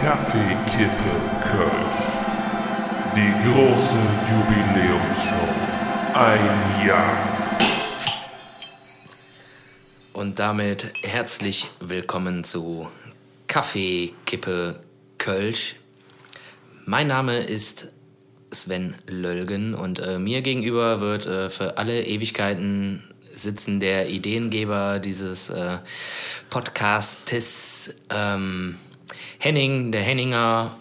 Kaffeekippe Kölsch. Die große Jubiläumsshow. Ein Jahr. Und damit herzlich willkommen zu Kaffee, Kippe, Kölsch. Mein Name ist Sven Löllgen und äh, mir gegenüber wird äh, für alle Ewigkeiten sitzen der Ideengeber dieses äh, Podcastes ähm, Henning, der Henninger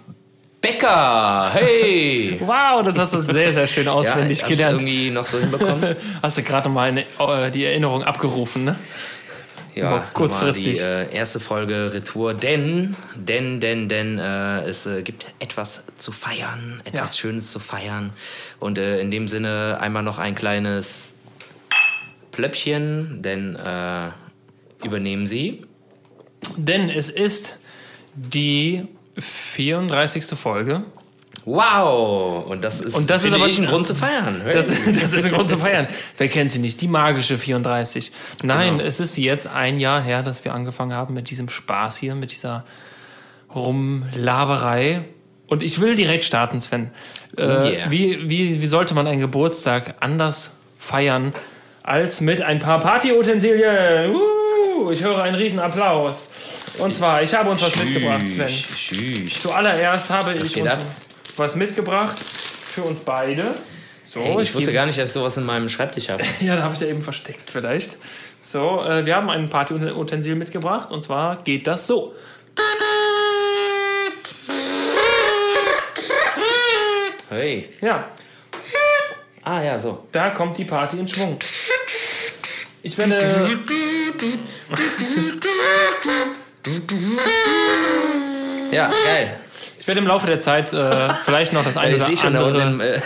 Becker. Hey! Wow, das hast du sehr, sehr schön auswendig ja, ich gelernt. irgendwie noch so hinbekommen. Hast du gerade mal eine, äh, die Erinnerung abgerufen, ne? Ja, kurzfristig. Die äh, erste Folge Retour, denn, denn, denn, denn äh, es äh, gibt etwas zu feiern, etwas Ja. Schönes zu feiern. Und äh, in dem Sinne einmal noch ein kleines Plöppchen, denn äh, übernehmen Sie. Denn es ist die 34. Folge. Wow! Und das ist, Und das ist aber- ich, ein Grund zu feiern. Hey. Das, das ist ein Grund zu feiern. Wer kennt sie nicht? Die magische 34. Nein, Genau. es ist jetzt ein Jahr her, dass wir angefangen haben mit diesem Spaß hier, mit dieser Rumlaberei. Und ich will direkt starten, Sven. Äh, yeah. wie, wie, wie sollte man einen Geburtstag anders feiern als mit ein paar Partyutensilien? Uh, ich höre einen riesen Applaus. Und zwar, ich habe uns was mitgebracht, Sven. Schüch. Zuallererst habe ich geht uns ab? was mitgebracht für uns beide. So, Hey, ich wusste gebe- gar nicht, dass ich sowas in meinem Schreibtisch habe. Ja, da habe ich ja eben versteckt vielleicht. So, äh, wir haben ein Partyutensil mitgebracht und zwar geht das so. Hey. Ja, Ah ja, so. da kommt die Party in Schwung. Ich werde. Ja, geil. Ich werde im Laufe der Zeit äh, vielleicht noch das eine Ich oder sehe schon da andere. im, äh,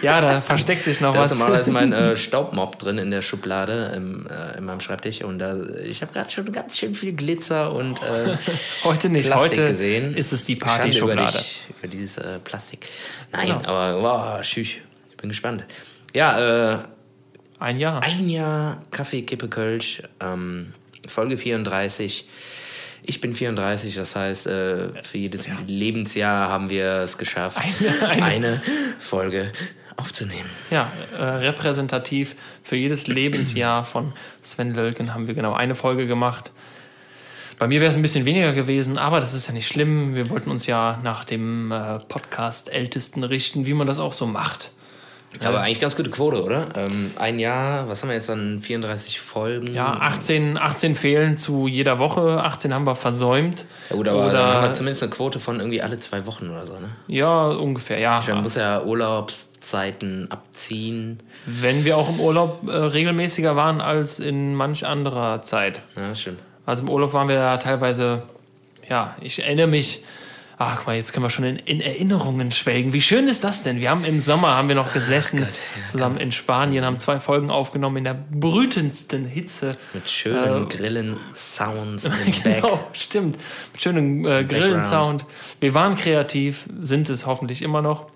Ja, da versteckt sich noch Da ist was. normalerweise mein äh, Staubmob drin in der Schublade im, äh, in meinem Schreibtisch und da, ich habe gerade schon ganz schön viel Glitzer und äh, Heute nicht. Plastik Heute gesehen. ist es die Schande über, Partyschublade. dich, über dieses äh, Plastik. Nein, Genau. aber wow, schüch. Ich bin gespannt. Ja, Ein Jahr. ein Jahr Kaffee, Kippe, Kölsch, ähm, Folge 34. Ich bin 34, das heißt, äh, für jedes Lebensjahr haben wir es geschafft, Eine- eine- eine Folge aufzunehmen. Ja, äh, repräsentativ für jedes Lebensjahr von Sven Lölken haben wir genau eine Folge gemacht. Bei mir wäre es ein bisschen weniger gewesen, aber das ist ja nicht schlimm. Wir wollten uns ja nach dem äh, Podcast-Ältesten richten, wie man das auch so macht. Aber eigentlich ganz gute Quote, oder? Ähm, ein Jahr, was haben wir jetzt an 34 Folgen? Ja, 18, 18 fehlen zu jeder Woche, 18 haben wir versäumt. Ja, gut, aber Oder- dann haben wir zumindest eine Quote von irgendwie alle zwei Wochen oder so, ne? Ja, ungefähr, ja. Man muss ja Urlaubszeiten abziehen. Wenn wir auch im Urlaub äh, regelmäßiger waren als in manch anderer Zeit. Ja, stimmt. Also im Urlaub waren wir ja teilweise, ja, ich erinnere mich, ach guck mal, jetzt können wir schon in, in Erinnerungen schwelgen. Wie schön ist das denn? Wir haben im Sommer, haben wir noch gesessen, Gott, ja, zusammen in Spanien, haben zwei Folgen aufgenommen in der brütendsten Hitze. Mit schönen Grillen, Sounds im Back. Genau, stimmt. Mit schönem äh, Grillensound. Wir waren kreativ, sind es hoffentlich immer noch.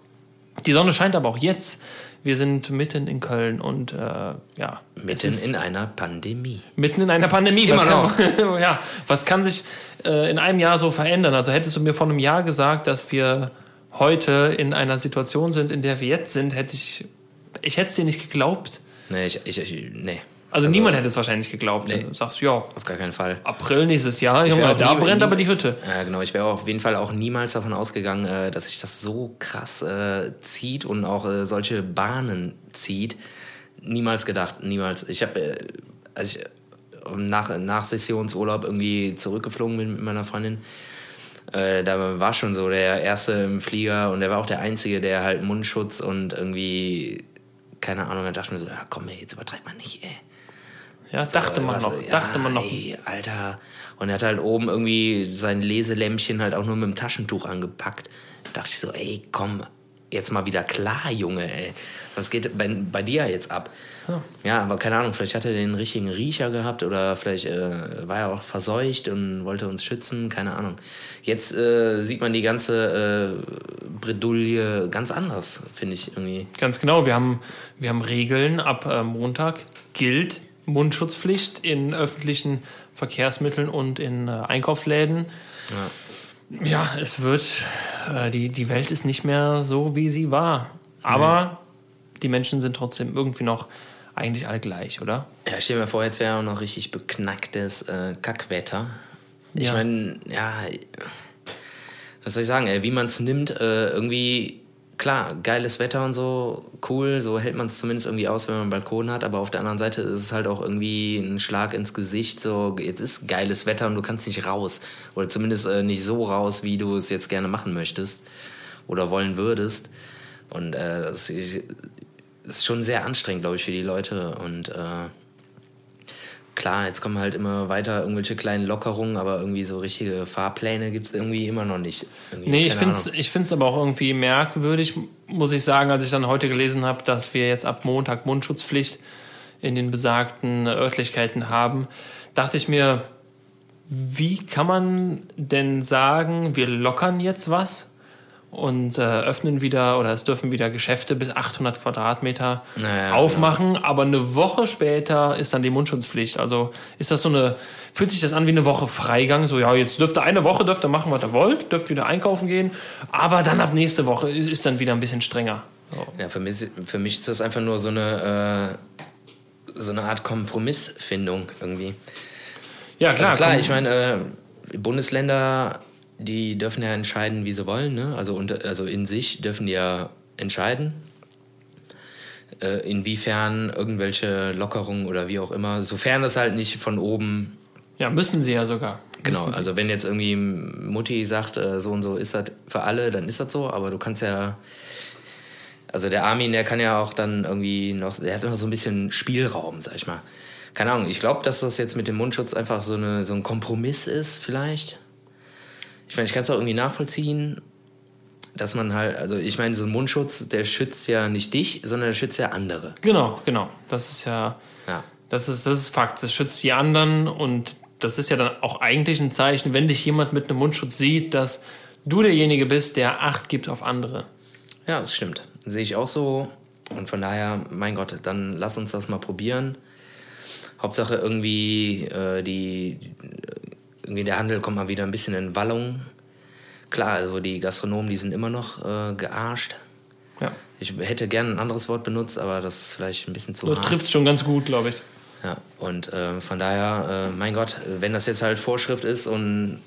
Die Sonne scheint aber auch jetzt. Wir sind mitten in Köln und äh, ja. Mitten in einer Pandemie. Mitten in einer Pandemie. Immer was Kann, ja, was kann sich äh, in einem Jahr so verändern? Also hättest du mir vor einem Jahr gesagt, dass wir heute in einer Situation sind, in der wir jetzt sind, hätte ich, ich hätte es dir nicht geglaubt. Nee, ich, ich, ich nee. Also, niemand hätte es wahrscheinlich geglaubt. Nee. Du sagst, ja, Auf gar keinen Fall. April nächstes Jahr, Junge, da nie- brennt nie- aber die Hütte. Ja, genau. Ich wäre auf jeden Fall auch niemals davon ausgegangen, äh, dass sich das so krass äh, zieht und auch äh, solche Bahnen zieht. Niemals gedacht, niemals. Ich habe, äh, als ich äh, nach, nach Sessionsurlaub irgendwie zurückgeflogen bin mit meiner Freundin, äh, da war schon so der Erste im Flieger und der war auch der Einzige, der halt Mundschutz und irgendwie, keine Ahnung, da dachte ich mir so, ja komm ey, jetzt übertreibt man nicht, ey. Ja, dachte man Was, noch, ja, dachte man noch. Ey, Alter. Und er hat halt oben irgendwie sein Leselämpchen halt auch nur mit dem Taschentuch angepackt. Da dachte ich so, ey, komm, jetzt mal wieder klar, Junge, ey. Was geht bei, bei dir jetzt ab? Ja. aber keine Ahnung, vielleicht hat er den richtigen Riecher gehabt oder vielleicht äh, war er auch verseucht und wollte uns schützen, keine Ahnung. Jetzt äh, sieht man die ganze äh, Bredouille ganz anders, finde ich irgendwie. Ganz genau, wir haben, wir haben Regeln. Ab äh, Montag gilt Mundschutzpflicht in öffentlichen Verkehrsmitteln und in äh, Einkaufsläden. Ja, es wird, äh, die, die Welt ist nicht mehr so, wie sie war. Aber die Menschen sind trotzdem irgendwie noch eigentlich alle gleich, oder? Ja, stell dir mal vor, jetzt wäre auch noch richtig beknacktes äh, Kackwetter. Ich Ja. meine, ja, was soll ich sagen, ey, wie man es nimmt, äh, irgendwie, klar, geiles Wetter und so, cool, so hält man es zumindest irgendwie aus, wenn man einen Balkon hat, aber auf der anderen Seite ist es halt auch irgendwie ein Schlag ins Gesicht, so, jetzt ist geiles Wetter und du kannst nicht raus. Oder zumindest äh, nicht so raus, wie du es jetzt gerne machen möchtest oder wollen würdest. Und äh, das ist, schon sehr anstrengend, glaube ich, für die Leute und äh, klar, jetzt kommen halt immer weiter irgendwelche kleinen Lockerungen, aber irgendwie so richtige Fahrpläne gibt es irgendwie immer noch nicht. Irgendwie, Nee, ich finde es Ahnung. ich find's aber auch irgendwie merkwürdig, muss ich sagen, als ich dann heute gelesen habe, dass wir jetzt ab Montag Mundschutzpflicht in den besagten Örtlichkeiten haben, dachte ich mir, wie kann man denn sagen, wir lockern jetzt was und äh, öffnen wieder oder es dürfen wieder Geschäfte bis 800 Quadratmeter Naja, aufmachen, aber eine Woche später ist dann die Mundschutzpflicht. Also ist das so eine, fühlt sich das an wie eine Woche Freigang? So, ja, jetzt dürft ihr eine Woche, dürft ihr machen, was ihr wollt, dürft wieder einkaufen gehen, aber dann ab nächste Woche ist dann wieder ein bisschen strenger. So. Ja, für mich, für mich ist das einfach nur so eine, äh, so eine Art Kompromissfindung irgendwie. Ja, klar. also klar, ich meine, äh, Bundesländer, die dürfen ja entscheiden, wie sie wollen. Ne? Also, unter, also in sich dürfen die ja entscheiden, äh, inwiefern irgendwelche Lockerungen oder wie auch immer, sofern das halt nicht von oben ja, müssen sie ja sogar. Genau, also wenn jetzt irgendwie Mutti sagt, äh, so und so ist das für alle, dann ist das so, aber du kannst ja, also der Armin, der kann ja auch dann irgendwie noch, der hat noch so ein bisschen Spielraum, sag ich mal. Keine Ahnung, ich glaube, dass das jetzt mit dem Mundschutz einfach so, eine, so ein Kompromiss ist, vielleicht. Ich meine, ich kann es auch irgendwie nachvollziehen, dass man halt, also ich meine, so ein Mundschutz, der schützt ja nicht dich, sondern der schützt ja andere. Genau, genau. Das ist ja, Ja. das ist, das ist Fakt. Das schützt die anderen und das ist ja dann auch eigentlich ein Zeichen, wenn dich jemand mit einem Mundschutz sieht, dass du derjenige bist, der Acht gibt auf andere. Ja, das stimmt. Sehe ich auch so. Und von daher, mein Gott, dann lass uns das mal probieren. Hauptsache irgendwie, äh, die, die- irgendwie der Handel kommt mal wieder ein bisschen in Wallung. Klar, also die Gastronomen, die sind immer noch äh, gearscht. Ja. Ich hätte gerne ein anderes Wort benutzt, aber das ist vielleicht ein bisschen zu Du hart. triffst schon ganz gut, glaube ich. Ja, und äh, von daher, äh, mein Gott, wenn das jetzt halt Vorschrift ist und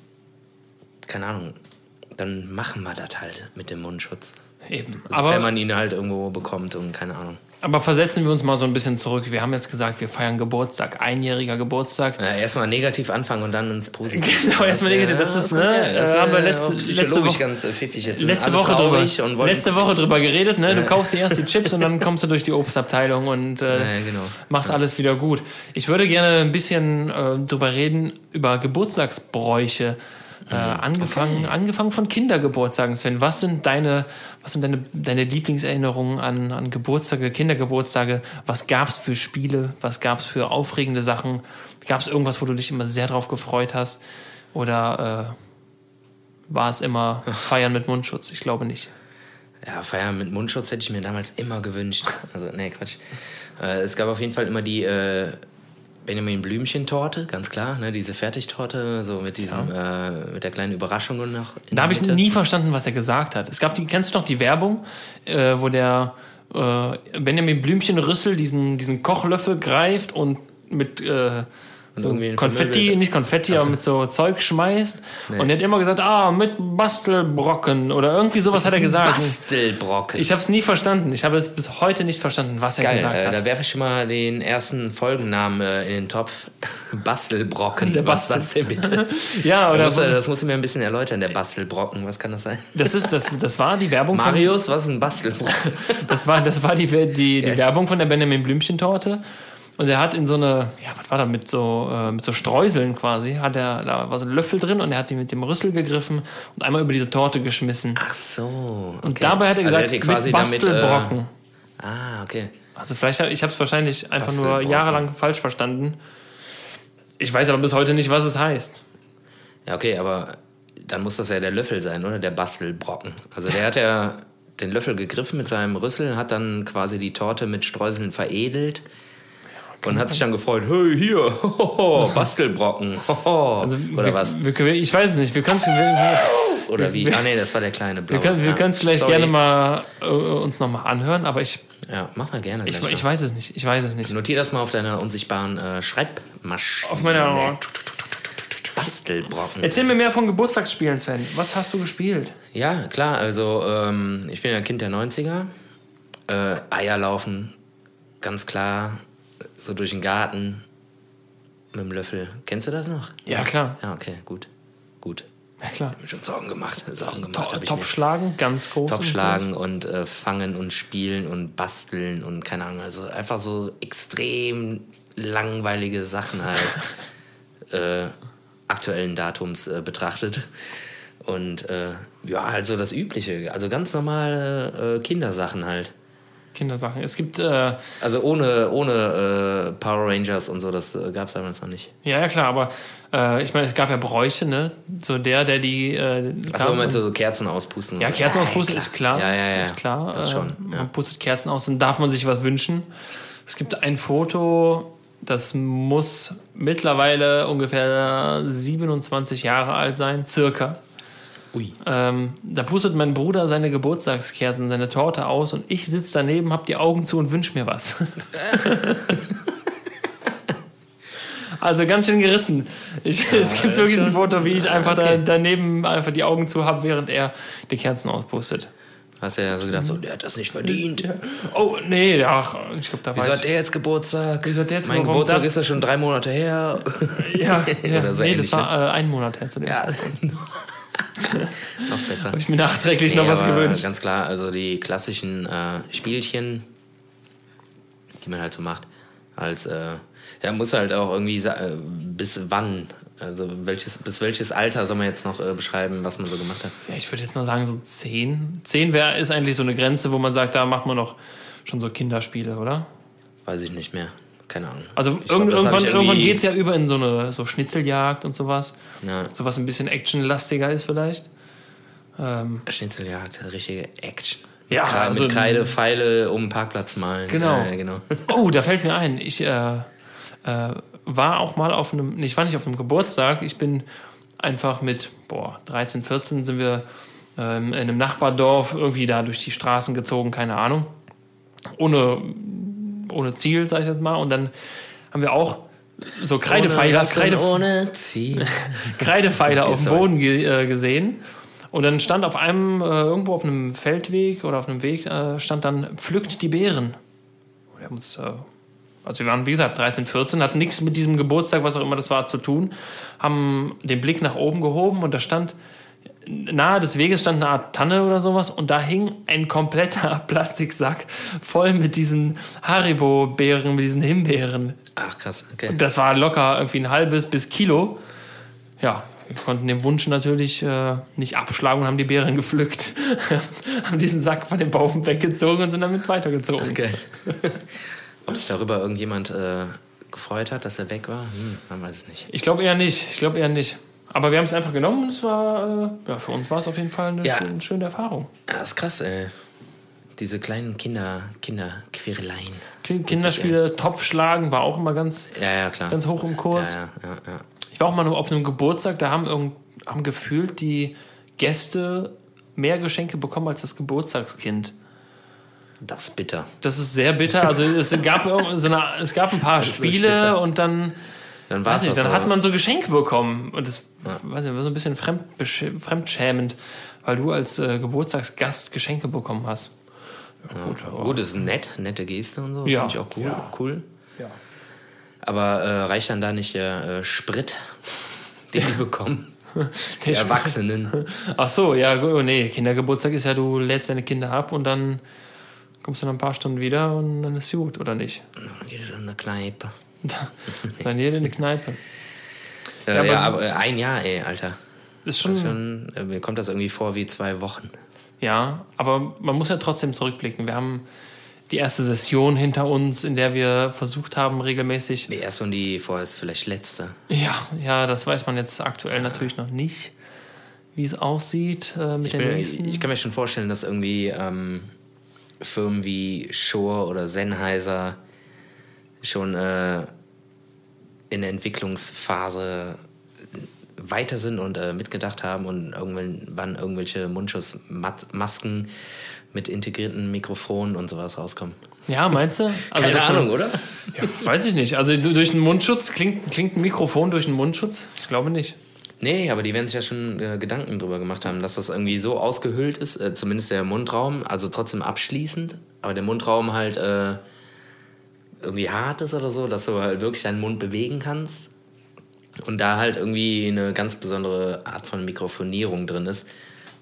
keine Ahnung, dann machen wir das halt mit dem Mundschutz. Eben. Also wenn Aber, man ihn halt irgendwo bekommt und keine Ahnung. aber versetzen wir uns mal so ein bisschen zurück. Wir haben jetzt gesagt, wir feiern Geburtstag, einjähriger Geburtstag. Ja, erstmal negativ anfangen und dann ins Positive. Genau, erstmal negativ. Das ist, ne, geil. Das äh, haben wir äh, letzte- letzte Woche- ganz äh, pfiffig jetzt. Letzte Woche, drüber, letzte Woche drüber geredet, ne? Du kaufst dir erst die Chips und dann kommst du durch die Obstabteilung und äh, Ja, genau. machst alles wieder gut. Ich würde gerne ein bisschen äh, drüber reden, über Geburtstagsbräuche. Äh, angefangen, angefangen von Kindergeburtstagen, Sven. Was sind deine, was sind deine, deine Lieblingserinnerungen an, an Geburtstage, Kindergeburtstage? Was gab's für Spiele? Was gab's für aufregende Sachen? Gab's irgendwas, wo du dich immer sehr drauf gefreut hast? Oder äh, war es immer Feiern mit Mundschutz? Ich glaube nicht. Ja, Feiern mit Mundschutz hätte ich mir damals immer gewünscht. Also, nee, Quatsch. Äh, es gab auf jeden Fall immer die äh, Benjamin Blümchen-Torte, ganz klar, ne? diese Fertigtorte, so mit diesem, äh, mit der kleinen Überraschung und noch. Da habe ich nie verstanden, was er gesagt hat. Es gab die, kennst du noch die Werbung, äh, wo der äh, Benjamin Blümchen Rüssel diesen, diesen Kochlöffel greift und mit äh, so irgendwie Konfetti, nicht Konfetti, aber mit so Zeug schmeißt. Und er hat immer gesagt, ah, mit Bastelbrocken oder irgendwie sowas hat er gesagt. Bastelbrocken. Ich habe es nie verstanden. Ich habe es bis heute nicht verstanden, was er Geil, gesagt äh, hat. da werfe ich schon mal den ersten Folgennamen äh, in den Topf. Bastelbrocken. Der Was ist Bastel- das denn bitte? ja, oder muss, er- das musst du mir ein bisschen erläutern, der Bastelbrocken. Was kann das sein? das ist das, das war die Werbung von Marius, was ist ein Bastelbrocken? Das war, das war die, die, die Werbung von der Benjamin Blümchen-Torte. Und er hat in so eine, ja, was war da, mit so, äh, mit so Streuseln quasi, hat er, da war so ein Löffel drin und er hat die mit dem Rüssel gegriffen und einmal über diese Torte geschmissen. Ach so. Okay. Und dabei hat er Also gesagt, hier quasi mit Bastelbrocken. Damit, äh, ah, okay. also vielleicht, hab- ich habe es wahrscheinlich einfach nur jahrelang falsch verstanden. Ich weiß aber bis heute nicht, was es heißt. Ja, okay, aber dann muss das ja der Löffel sein, oder? Der Bastelbrocken. Also der hat ja den Löffel gegriffen mit seinem Rüssel, hat dann quasi die Torte mit Streuseln veredelt. Und hat sich dann gefreut, hey, hier, hoho, Bastelbrocken, hoho. Also oder wir, was? Wir, ich weiß es nicht. Wir können es. Oder wie? Ah, nee, das war der kleine blaue. wir ja. können es gleich Sorry. gerne mal äh, uns nochmal anhören, aber ich, Ja, mach mal gerne. ich, gleich ich mal. weiß es nicht. Ich weiß es nicht. Notier das mal auf deiner unsichtbaren äh, Schreibmaschine. Auf meiner. Bastelbrocken. Erzähl mir mehr von Geburtstagsspielen, Sven. Was hast du gespielt? Ja, klar, also ähm, ich bin ja Kind der 90er. Äh, Eier laufen, ganz klar, so durch den Garten mit dem Löffel. Kennst du das noch? Ja, klar. Ja, okay, gut. Gut. Ja, klar. Hab mir schon Sorgen gemacht. Sorgen gemacht. To hab ich Topf schlagen, ganz groß. Topf schlagen und äh, fangen und spielen und basteln und keine Ahnung. Also einfach so extrem langweilige Sachen halt äh, aktuellen Datums äh, betrachtet. Und äh, ja, also das Übliche. Also ganz normale äh, Kindersachen halt. Kindersachen. Es gibt, äh, Also ohne, ohne äh, Power Rangers und so, das äh, gab es damals noch nicht. ja, ja, klar, aber äh, ich meine, es gab ja Bräuche, ne? So der, der die. Äh, Achso, meinst du so Kerzen auspusten? Ja, so? Kerzen auspusten klar. ist klar. Ja, ja, ja. Ist klar. Das äh, schon. Ja. Man pustet Kerzen aus und darf man sich was wünschen. Es gibt ein Foto, das muss mittlerweile ungefähr 27 Jahre alt sein, circa. Ui. Ähm, da pustet mein Bruder seine Geburtstagskerzen, seine Torte aus und ich sitze daneben, hab die Augen zu und wünsch mir was. also ganz schön gerissen. Ich, es gibt wirklich ein Foto, wie ich einfach da, okay. daneben einfach die Augen zu habe, während er die Kerzen auspustet. Hast ja so gedacht, so, der hat das nicht verdient. Oh, nee, ach, ich glaube, da Wieso war hat der jetzt Geburtstag? Wieso hat der jetzt mein Geburtstag? Ist ja schon drei Monate her. Ja, ja so nee, ähnlich, das war äh, ein Monat her zu dem ja, Zeitpunkt. noch besser. Habe ich mir nachträglich noch Nee, was aber gewünscht. Ganz klar, also die klassischen äh, Spielchen, die man halt so macht, als, äh, ja, muss halt auch irgendwie, äh, bis wann, also welches, bis welches Alter soll man jetzt noch äh, beschreiben, was man so gemacht hat? Ja, ich würde jetzt mal sagen, so 10. 10 wär, ist eigentlich so eine Grenze, wo man sagt, da macht man noch schon so Kinderspiele, oder? Weiß ich nicht mehr. Keine Ahnung. Also glaub, irgend, irgendwann, irgendwann geht es ja über in so eine so Schnitzeljagd und sowas. Ja, Sowas ein bisschen actionlastiger ist vielleicht. Ähm, Schnitzeljagd, richtige Action. Ja, Kre also- mit Kreide, Pfeile um den Parkplatz malen. Genau. Ja, genau. oh, da fällt mir ein. Ich äh, äh, war auch mal auf einem, nee, ich war nicht auf einem Geburtstag. Ich bin einfach mit, boah, 13, 14 sind wir ähm, in einem Nachbardorf irgendwie da durch die Straßen gezogen, keine Ahnung. Ohne, ohne Ziel, sag ich jetzt mal. Und dann haben wir auch so Kreidepfeiler, Ohne Kreide. Kreidepfeiler auf dem. Boden ge äh, gesehen. Und dann stand auf einem, äh, irgendwo auf einem Feldweg oder auf einem Weg, äh, stand dann, pflückt die Beeren. Wir haben uns, äh, also wir waren, wie gesagt, 13, 14, hatten nichts mit diesem Geburtstag, was auch immer das war, zu tun, haben den Blick nach oben gehoben und da stand, nahe des Weges stand eine Art Tanne oder sowas und da hing ein kompletter Plastiksack voll mit diesen Haribo-Beeren, mit diesen Himbeeren. Ach, krass. Okay. Und das war locker irgendwie ein halbes bis Kilo. Ja, wir konnten den Wunsch natürlich äh, nicht abschlagen und haben die Beeren gepflückt. haben diesen Sack von dem Baum weggezogen und sind damit weitergezogen. Okay. Ob sich darüber irgendjemand äh, gefreut hat, dass er weg war? Hm, man weiß es nicht. Ich glaube eher nicht. Ich glaube eher nicht. Aber wir haben es einfach genommen und es war, äh, ja, für uns war es auf jeden Fall eine Ja. schöne, schöne Erfahrung. Ja, das ist krass, ey. Diese kleinen Kinder, Kinderquereleien. Ki- Kinderspiele, Topfschlagen war auch immer ganz, Ja, ja, klar. ganz hoch im Kurs. Ja, ja, ja, ja. Ich war auch mal auf einem Geburtstag, da haben, irgend, haben gefühlt die Gäste mehr Geschenke bekommen als das Geburtstagskind. Das ist bitter. Das ist sehr bitter. Also es gab, so eine, es gab ein paar wirklich Spiele und dann, Dann war weiß es nicht, dann hat man so Geschenke bekommen. Und das weiß nicht, war so ein bisschen fremdbesch- fremdschämend, weil du als äh, Geburtstagsgast Geschenke bekommen hast. Ja, gut, aber- Gut, das ist nett, nette Geste und so. Ja. Finde ich auch cool. Ja. cool. Ja. Aber äh, reicht dann da nicht der äh, Sprit, den die bekommen? Der Die Erwachsenen. Ach so, ja, oh, nee, Kindergeburtstag ist ja, du lädst deine Kinder ab und dann kommst du nach ein paar Stunden wieder und dann ist gut, oder nicht? Dann geht es in eine Kneipe. Dann jede in eine Kneipe. Äh, Ja, ja, aber- aber äh, ein Jahr, ey, Alter. Ist schon, ist schon, äh, mir kommt das irgendwie vor wie zwei Wochen. Ja, aber man muss ja trotzdem zurückblicken. Wir haben die erste Session hinter uns, in der wir versucht haben, regelmäßig. Die erste und die vorher ist vielleicht letzte. Ja, ja, das weiß man jetzt aktuell natürlich noch nicht, wie es aussieht äh, mit Ich, der bin, nächsten. ich kann mir schon vorstellen, dass irgendwie ähm, Firmen wie Shure oder Sennheiser schon äh, in der Entwicklungsphase weiter sind und äh, mitgedacht haben und irgendwann irgendwelche Mundschutzmasken mit integrierten Mikrofonen und sowas rauskommen. Ja, meinst du? Also Keine Ahnung, man, oder? Ja, weiß ich nicht. Also durch einen Mundschutz, klingt, klingt ein Mikrofon durch einen Mundschutz? Ich glaube nicht. Nee, aber die werden sich ja schon äh, Gedanken drüber gemacht haben, dass das irgendwie so ausgehöhlt ist, äh, zumindest der Mundraum, also trotzdem abschließend, aber der Mundraum halt äh, irgendwie hart ist oder so, dass du halt wirklich deinen Mund bewegen kannst und da halt irgendwie eine ganz besondere Art von Mikrofonierung drin ist,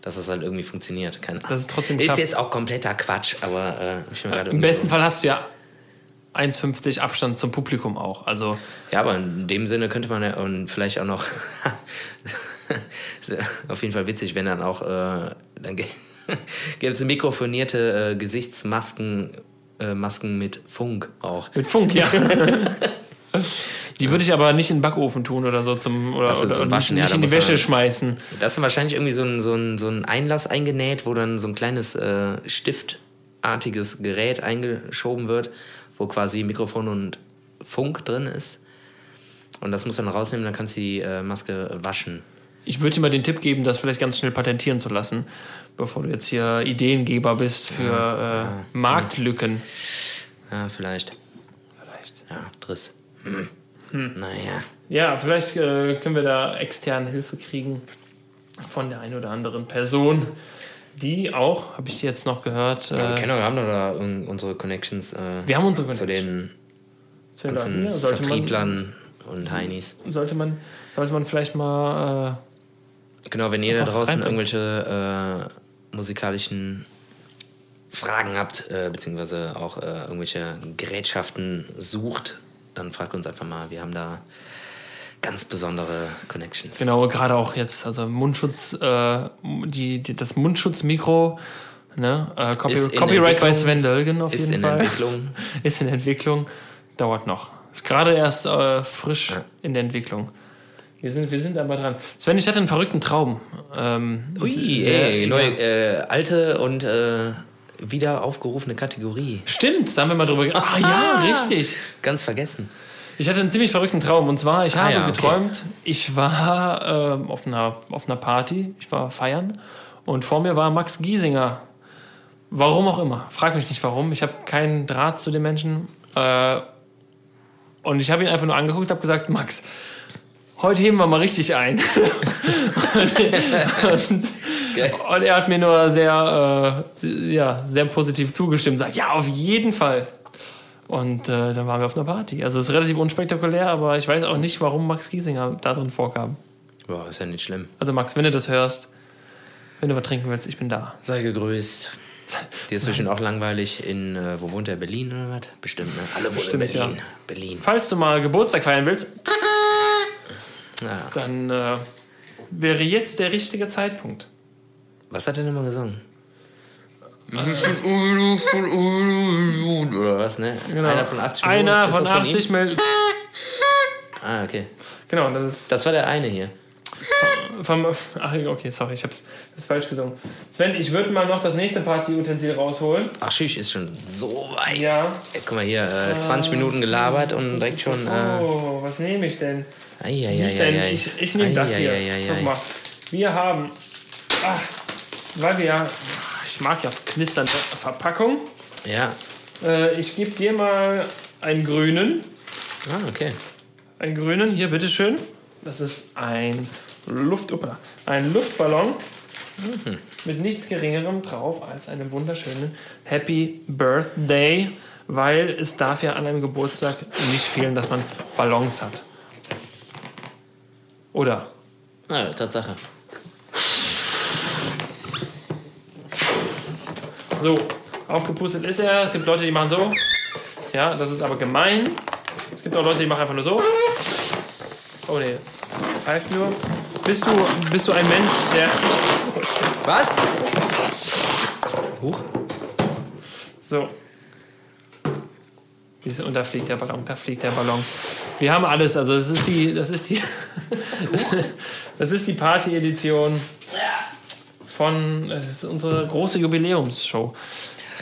dass das halt irgendwie funktioniert. Keine Ahnung. Das ist trotzdem Ist knapp. jetzt auch kompletter Quatsch, aber äh, ich mir gerade Im besten so- Fall hast du ja 1,50 Abstand zum Publikum auch. Also Ja, aber in dem Sinne könnte man ja und vielleicht auch noch ist auf jeden Fall witzig, wenn dann auch äh, dann gibt es mikrofonierte äh, Gesichtsmasken äh, Masken mit Funk auch. mit Funk, ja. Die würde ich aber nicht in den Backofen tun oder so zum oder, Also zum nicht, Waschen, ja, nicht da in die muss man- Wäsche schmeißen. Da ist wahrscheinlich irgendwie so ein, so, ein, so ein Einlass eingenäht, wo dann so ein kleines äh, stiftartiges Gerät eingeschoben wird, wo quasi Mikrofon und Funk drin ist. Und das muss dann rausnehmen, dann kannst du die äh, Maske waschen. Ich würde dir mal den Tipp geben, das vielleicht ganz schnell patentieren zu lassen, bevor du jetzt hier Ideengeber bist für äh, Marktlücken. Ja, vielleicht. Vielleicht. Ja, Driss. Hm. Naja. Ja, vielleicht äh, können wir da externe Hilfe kriegen von der einen oder anderen Person, die auch, habe ich jetzt noch gehört, Ja, wir, äh, kennen, wir haben da un- unsere Connections äh, wir haben unsere zu Connection. den Zu den Leuten hier. Sollte man, Vertrieblern und Heinis. sollte, man, sollte man vielleicht mal äh, Genau, wenn ihr da draußen irgendwelche musikalischen Fragen habt, äh, beziehungsweise auch äh, irgendwelche Gerätschaften sucht, dann fragt uns einfach mal. Wir haben da ganz besondere Connections. Genau, gerade auch jetzt, also Mundschutz, äh, die, die, das Mundschutzmikro, ne? Äh, Copy, Ist in Copyright bei. Sven Dölgen auf Ist jeden in Fall. Entwicklung. Ist in Entwicklung, dauert noch. Ist gerade erst äh, frisch Ja. in der Entwicklung. Wir sind, wir sind aber dran. Sven, ich hatte einen verrückten Traum. Ähm, Ui, sehr- ey, ja. neue, äh, alte und äh, wieder aufgerufene Kategorie. Stimmt, da haben wir mal drüber ge- Ah ja, richtig. Ganz vergessen. Ich hatte einen ziemlich verrückten Traum. Und zwar, ich Ah, habe ja, okay. geträumt, ich war ähm, auf, einer, auf einer Party, ich war feiern und vor mir war Max Giesinger. Warum auch immer. Frag mich nicht warum. Ich habe keinen Draht zu den Menschen. Äh, und ich habe ihn einfach nur angeguckt, habe gesagt, Max, heute heben wir mal richtig ein. und, und, und er hat mir nur sehr, äh, ja, sehr positiv zugestimmt. Sagt, ja, auf jeden Fall. Und äh, dann waren wir auf einer Party. Also es ist relativ unspektakulär, aber ich weiß auch nicht, warum Max Giesinger da drin vorkam. Boah, ist ja nicht schlimm. Also Max, wenn du das hörst, wenn du was trinken willst, ich bin da. Sei gegrüßt. Dir ist bestimmt auch langweilig in, äh, wo wohnt er, Berlin oder was? Bestimmt, ne? Alle wohnen in Bestimmt, Berlin. ja. Berlin. Falls du mal Geburtstag feiern willst, Ja. dann äh, wäre jetzt der richtige Zeitpunkt. Was hat er denn mal gesungen? Oder was, ne? Einer von 80 Millionen. Genau. Einer von das 80 ihm? Millionen. Ah, okay. Genau, das ist Das war der eine hier. Vom. Ach, okay, sorry, ich hab's das falsch gesungen. Sven, ich würde mal noch das nächste Partyutensil rausholen. Ach, Schüch ist schon so weit. Ja. Ey, guck mal hier, äh, 20 Minuten gelabert und direkt schon. Äh, Oh, was nehme ich denn? ei, ei, ei, Nicht denn, ei. ich, ich nehme das hier. Guck mal. Wir haben, ah, weil wir ja, ich mag ja knisternde Verpackung. Ja. Äh, ich gebe dir mal einen grünen. Ah, okay. Einen grünen, hier, bitteschön. Das ist ein Luft, uppala, ein Luftballon mit nichts Geringerem drauf als einem wunderschönen Happy Birthday, weil es darf ja an einem Geburtstag nicht fehlen, dass man Ballons hat. Oder? Ah, Tatsache. So, aufgepustet ist er. Es gibt Leute, die machen so. Ja, das ist aber gemein. Es gibt auch Leute, die machen einfach nur so. Oh nee, pfeift nur. Bist du, bist du ein Mensch, der. Was? Huch. So. Und da fliegt der Ballon, da fliegt der Ballon. Wir haben alles, also das ist die, das ist die, das ist die Party-Edition von, das ist unsere große Jubiläumsshow.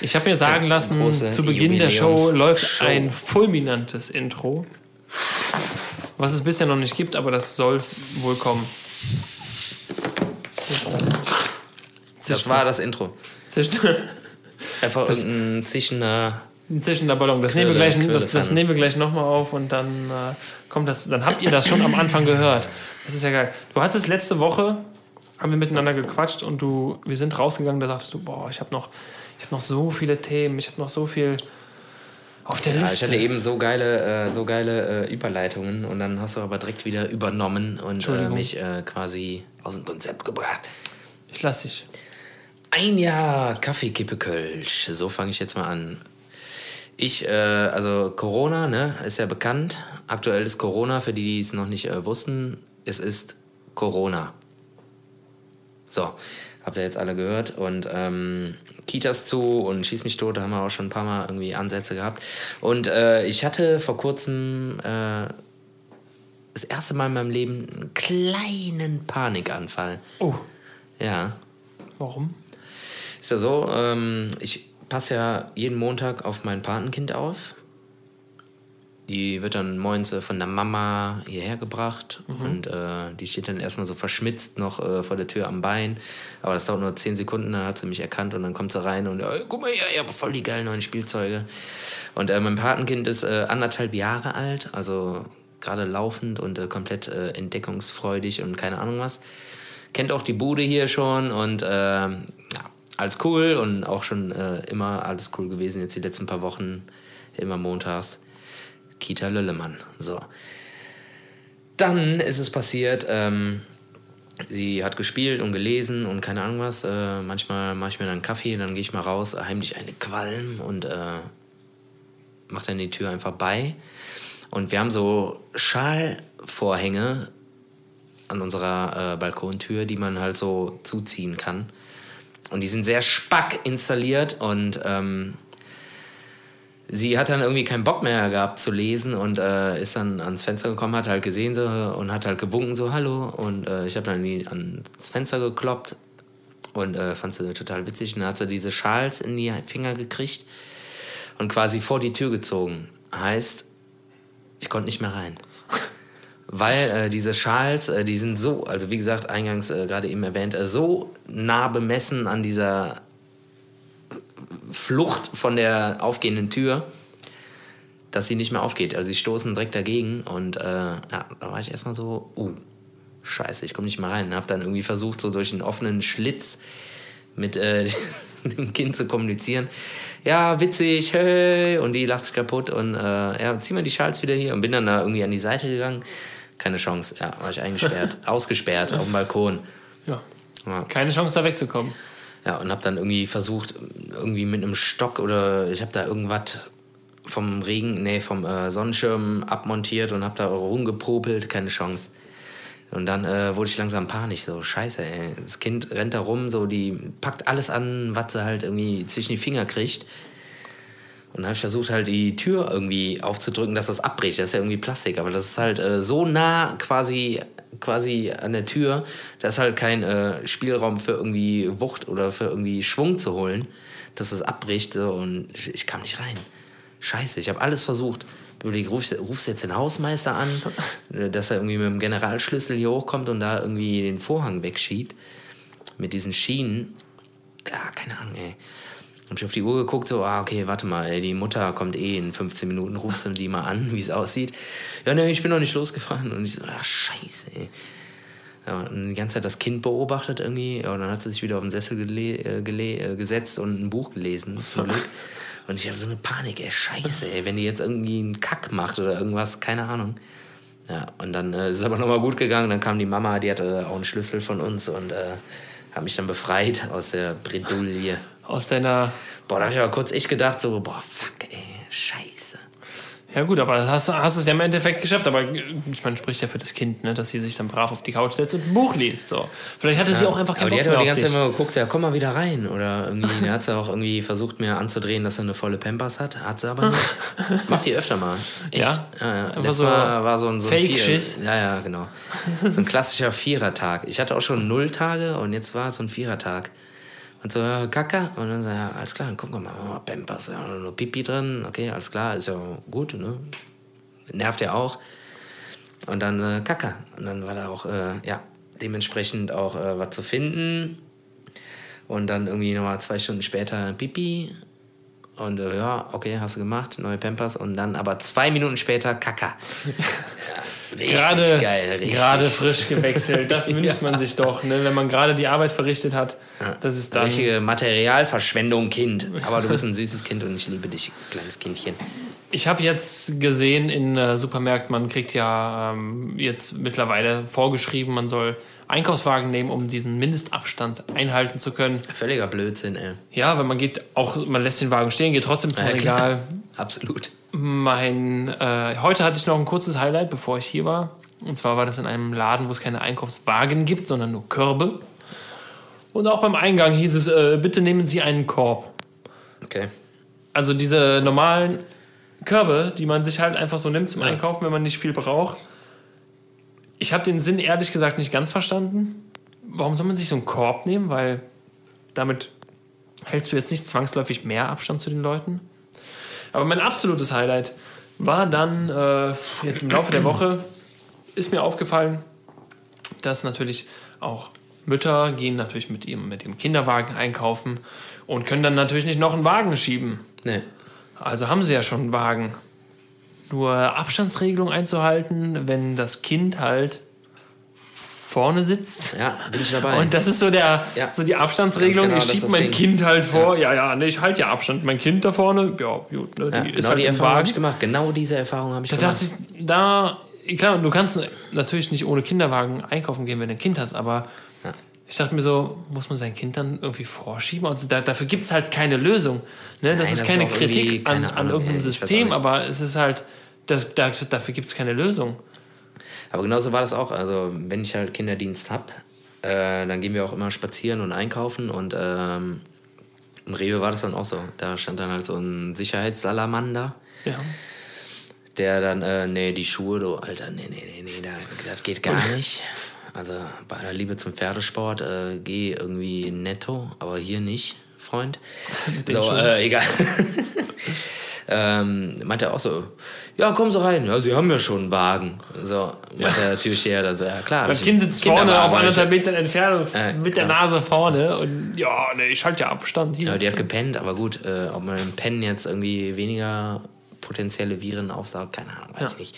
Ich habe mir sagen lassen, zu Beginn der Show läuft ein fulminantes Intro, was es bisher noch nicht gibt, aber das soll wohl kommen. Das war das Intro. Zerstört. Einfach irgendein zischender. Ein zischender Ballon. Das Quirle- nehmen wir gleich, das, das nehmen wir gleich nochmal auf und dann äh, kommt das. Dann habt ihr das schon am Anfang gehört. Das ist ja geil. Du hattest letzte Woche, haben wir miteinander gequatscht und du, wir sind rausgegangen, da sagtest du, boah, ich habe noch, ich habe noch so viele Themen, ich habe noch so viel auf der Ja, ich Liste. hatte eben so geile, äh, so geile äh, Überleitungen und dann hast du aber direkt wieder übernommen und äh, mich äh, quasi aus dem Konzept gebracht. ich lass dich. Ein Jahr Kaffeekippe Kölsch. So fange ich jetzt mal an. Ich, äh, also Corona, ne, ist ja bekannt. Aktuell ist Corona, für die, die es noch nicht äh, wussten, es ist Corona. So, habt ihr jetzt alle gehört. Und ähm, Kitas zu und Schieß mich tot, da haben wir auch schon ein paar Mal irgendwie Ansätze gehabt. Und äh, ich hatte vor kurzem äh, das erste Mal in meinem Leben einen kleinen Panikanfall. Oh, Ja, warum? ist ja so, ähm, ich passe ja jeden Montag auf mein Patenkind auf. Die wird dann morgens äh, von der Mama hierher gebracht und äh, die steht dann erstmal so verschmitzt noch äh, vor der Tür am Bein. Aber das dauert nur 10 Sekunden, dann hat sie mich erkannt und dann kommt sie rein und äh, guck mal, ja, ich habe voll die geilen neuen Spielzeuge. Und äh, mein Patenkind ist anderthalb Jahre alt, also gerade laufend und komplett entdeckungsfreudig und keine Ahnung was kennt auch die Bude hier schon und ja, alles cool und auch schon immer alles cool gewesen. Jetzt die letzten paar Wochen, immer montags. Kita Löllemann. So. Dann ist es passiert, ähm, sie hat gespielt und gelesen und keine Ahnung was. Äh, manchmal mache ich mir dann einen Kaffee, dann gehe ich mal raus, heimlich eine Qualm und äh, mache dann die Tür einfach bei. Und wir haben so Schalvorhänge an unserer äh, Balkontür, die man halt so zuziehen kann. Und die sind sehr spack installiert und ähm, sie hat dann irgendwie keinen Bock mehr gehabt zu lesen und äh, ist dann ans Fenster gekommen, hat halt gesehen so, und hat halt gewunken so Hallo und äh, ich habe dann ans Fenster gekloppt und äh, fand sie total witzig und dann hat sie diese Schals in die Finger gekriegt und quasi vor die Tür gezogen. Heißt, ich konnte nicht mehr rein. Weil äh, diese Schals, äh, die sind so, also wie gesagt, eingangs äh, gerade eben erwähnt, äh, so nah bemessen an dieser Flucht von der aufgehenden Tür, dass sie nicht mehr aufgeht. Also sie stoßen direkt dagegen und äh, ja, da war ich erstmal so, uh, scheiße, ich komme nicht mehr rein. Hab dann irgendwie versucht, so durch einen offenen Schlitz mit äh, dem Kind zu kommunizieren. Ja, witzig, hey, und die lacht sich kaputt und äh, ja, zieh mal die Schals wieder hier und bin dann da irgendwie an die Seite gegangen. Keine Chance, ja, war ich eingesperrt, ausgesperrt auf dem Balkon. Ja. Ja. Keine Chance, da wegzukommen. Ja, und habe dann irgendwie versucht, irgendwie mit einem Stock oder ich habe da irgendwas vom Regen, nee, vom äh, Sonnenschirm abmontiert und habe da rumgepopelt, keine Chance. Und dann äh, wurde ich langsam panisch, so scheiße, ey. Das Kind rennt da rum, so die packt alles an, was sie halt irgendwie zwischen die Finger kriegt. Und dann habe ich versucht, halt die Tür irgendwie aufzudrücken, dass das abbricht. Das ist ja irgendwie Plastik, aber das ist halt äh, so nah quasi, quasi an der Tür, da ist halt kein äh, Spielraum für irgendwie Wucht oder für irgendwie Schwung zu holen, dass es abbricht. So, und ich, ich kam nicht rein. Scheiße, ich habe alles versucht. Überleg, rufst, rufst jetzt den Hausmeister an, äh, dass er irgendwie mit dem Generalschlüssel hier hochkommt und da irgendwie den Vorhang wegschiebt. Mit diesen Schienen. Ja, keine Ahnung, ey. Hab ich auf die Uhr geguckt, so, ah, okay, warte mal, ey, die Mutter kommt eh in 15 Minuten, rufst du die mal an, wie es aussieht. Ja, ne, ich bin noch nicht losgefahren. Und ich so, ach, scheiße, ey. Ja, und die ganze Zeit das Kind beobachtet irgendwie. Ja, und dann hat sie sich wieder auf den Sessel äh, äh, gesetzt und ein Buch gelesen, zum Glück. Und ich habe so eine Panik, ey, scheiße, ey, wenn die jetzt irgendwie einen Kack macht oder irgendwas, keine Ahnung. Ja, und dann äh, ist es aber nochmal gut gegangen. Dann kam die Mama, die hatte auch einen Schlüssel von uns und äh, hat mich dann befreit aus der Bredouille. Aus deiner. Boah, da habe ich aber kurz echt gedacht, so, boah, fuck, ey, scheiße. Ja, gut, aber hast, hast es ja im Endeffekt geschafft. Aber ich meine, spricht ja für das Kind, ne, dass sie sich dann brav auf die Couch setzt und ein Buch liest. So. Vielleicht hatte sie auch einfach aber keinen die Bock hat auch mehr die auf ganze Zeit immer geguckt, ja, komm mal wieder rein. Oder irgendwie, da hat sie auch irgendwie versucht, mir anzudrehen, dass er eine volle Pampers hat. Hat sie aber nicht. Macht die öfter mal. Echt. Ja? ja, ja. So Mal war so ein, so ein Fake-Schiss? Ja, ja, genau. So ein klassischer Vierertag. Ich hatte auch schon null Tage und jetzt war es so ein Vierertag. Und so, ja, Kaka. Und dann so, ja, alles klar, dann guck mal, mal Pampers. Ja, nur Pipi drin. Okay, alles klar, ist ja gut, ne? Nervt ja auch. Und dann äh, Kaka. Und dann war da auch, äh, ja, dementsprechend auch äh, was zu finden. Und dann irgendwie nochmal zwei Stunden später Pipi. Und äh, ja, okay, hast du gemacht, neue Pampers. Und dann aber zwei Minuten später Kaka. Ja, richtig Gerade, geil, richtig. gerade frisch gewechselt. Das wünscht man sich doch, ne? wenn man gerade die Arbeit verrichtet hat. Das ist dann. Richtige Materialverschwendung, Kind. Aber du bist ein süßes Kind und ich liebe dich, kleines Kindchen. Ich habe jetzt gesehen in äh, Supermärkten, man kriegt ja ähm, jetzt mittlerweile vorgeschrieben, man soll Einkaufswagen nehmen, um diesen Mindestabstand einhalten zu können. Völliger Blödsinn, ey. Ja, weil man geht auch, man lässt den Wagen stehen, geht trotzdem zum Ja. Regal. Absolut. Mein, äh, heute hatte ich noch ein kurzes Highlight, bevor ich hier war. Und zwar war das in einem Laden, wo es keine Einkaufswagen gibt, sondern nur Körbe. Und auch beim Eingang hieß es, äh, bitte nehmen Sie einen Korb. Okay. Also diese normalen Körbe, die man sich halt einfach so nimmt zum Einkaufen, wenn man nicht viel braucht. Ich habe den Sinn ehrlich gesagt nicht ganz verstanden. Warum soll man sich so einen Korb nehmen? Weil damit hältst du jetzt nicht zwangsläufig mehr Abstand zu den Leuten. Aber mein absolutes Highlight war dann äh, jetzt im Laufe der Woche, ist mir aufgefallen, dass natürlich auch Mütter gehen natürlich mit ihrem, mit ihrem Kinderwagen einkaufen und können dann natürlich nicht noch einen Wagen schieben. Nee. Also haben sie ja schon einen Wagen. Nur Abstandsregelung einzuhalten, wenn das Kind halt vorne sitzt. Ja, bin ich dabei. Und das ist so der, Ja. so die Abstandsregelung. Genau, ich schiebe ist mein Ding. Kind halt vor. Ja, ja, nee, ich halte ja Abstand. Mein Kind da vorne, ja, gut, ne, ja, die ist genau halt die Erfahrung habe ich gemacht. Genau diese Erfahrung habe ich Da gemacht. dachte ich, da, klar, du kannst natürlich nicht ohne Kinderwagen einkaufen gehen, wenn du ein Kind hast, aber Ja. ich dachte mir so, muss man sein Kind dann irgendwie vorschieben? Also da, dafür gibt es halt keine Lösung. Ne? Das Nein, ist das ist keine irgendwie- Kritik an, keine an irgendeinem System, aber es ist halt, das, da, dafür gibt es keine Lösung. Aber genauso war das auch. Also, wenn ich halt Kinderdienst habe, äh, dann gehen wir auch immer spazieren und einkaufen. Und ähm, im Rewe war das dann auch so. Da stand dann halt so ein Sicherheitssalamander, Ja. der dann, äh, nee, die Schuhe, du, Alter, nee, nee, nee, nee, da, das geht gar nicht. Also, bei aller Liebe zum Pferdesport, äh, geh irgendwie netto, aber hier nicht, Freund. so, äh, egal. ähm, meinte er auch so, ja, kommen Sie rein. Ja, Sie haben ja schon einen Wagen. So, meinte der Türsteher dann so, ja klar. ich Kind sitzt vorne auf anderthalb Metern Entfernung Äh, mit der ja. Nase vorne und ja, nee, ich halte ja Abstand hier. Ja, die hat gepennt, aber gut, äh, ob man im Pennen jetzt irgendwie weniger potenzielle Viren aufsaugt, keine Ahnung, weiß Ja. ich nicht.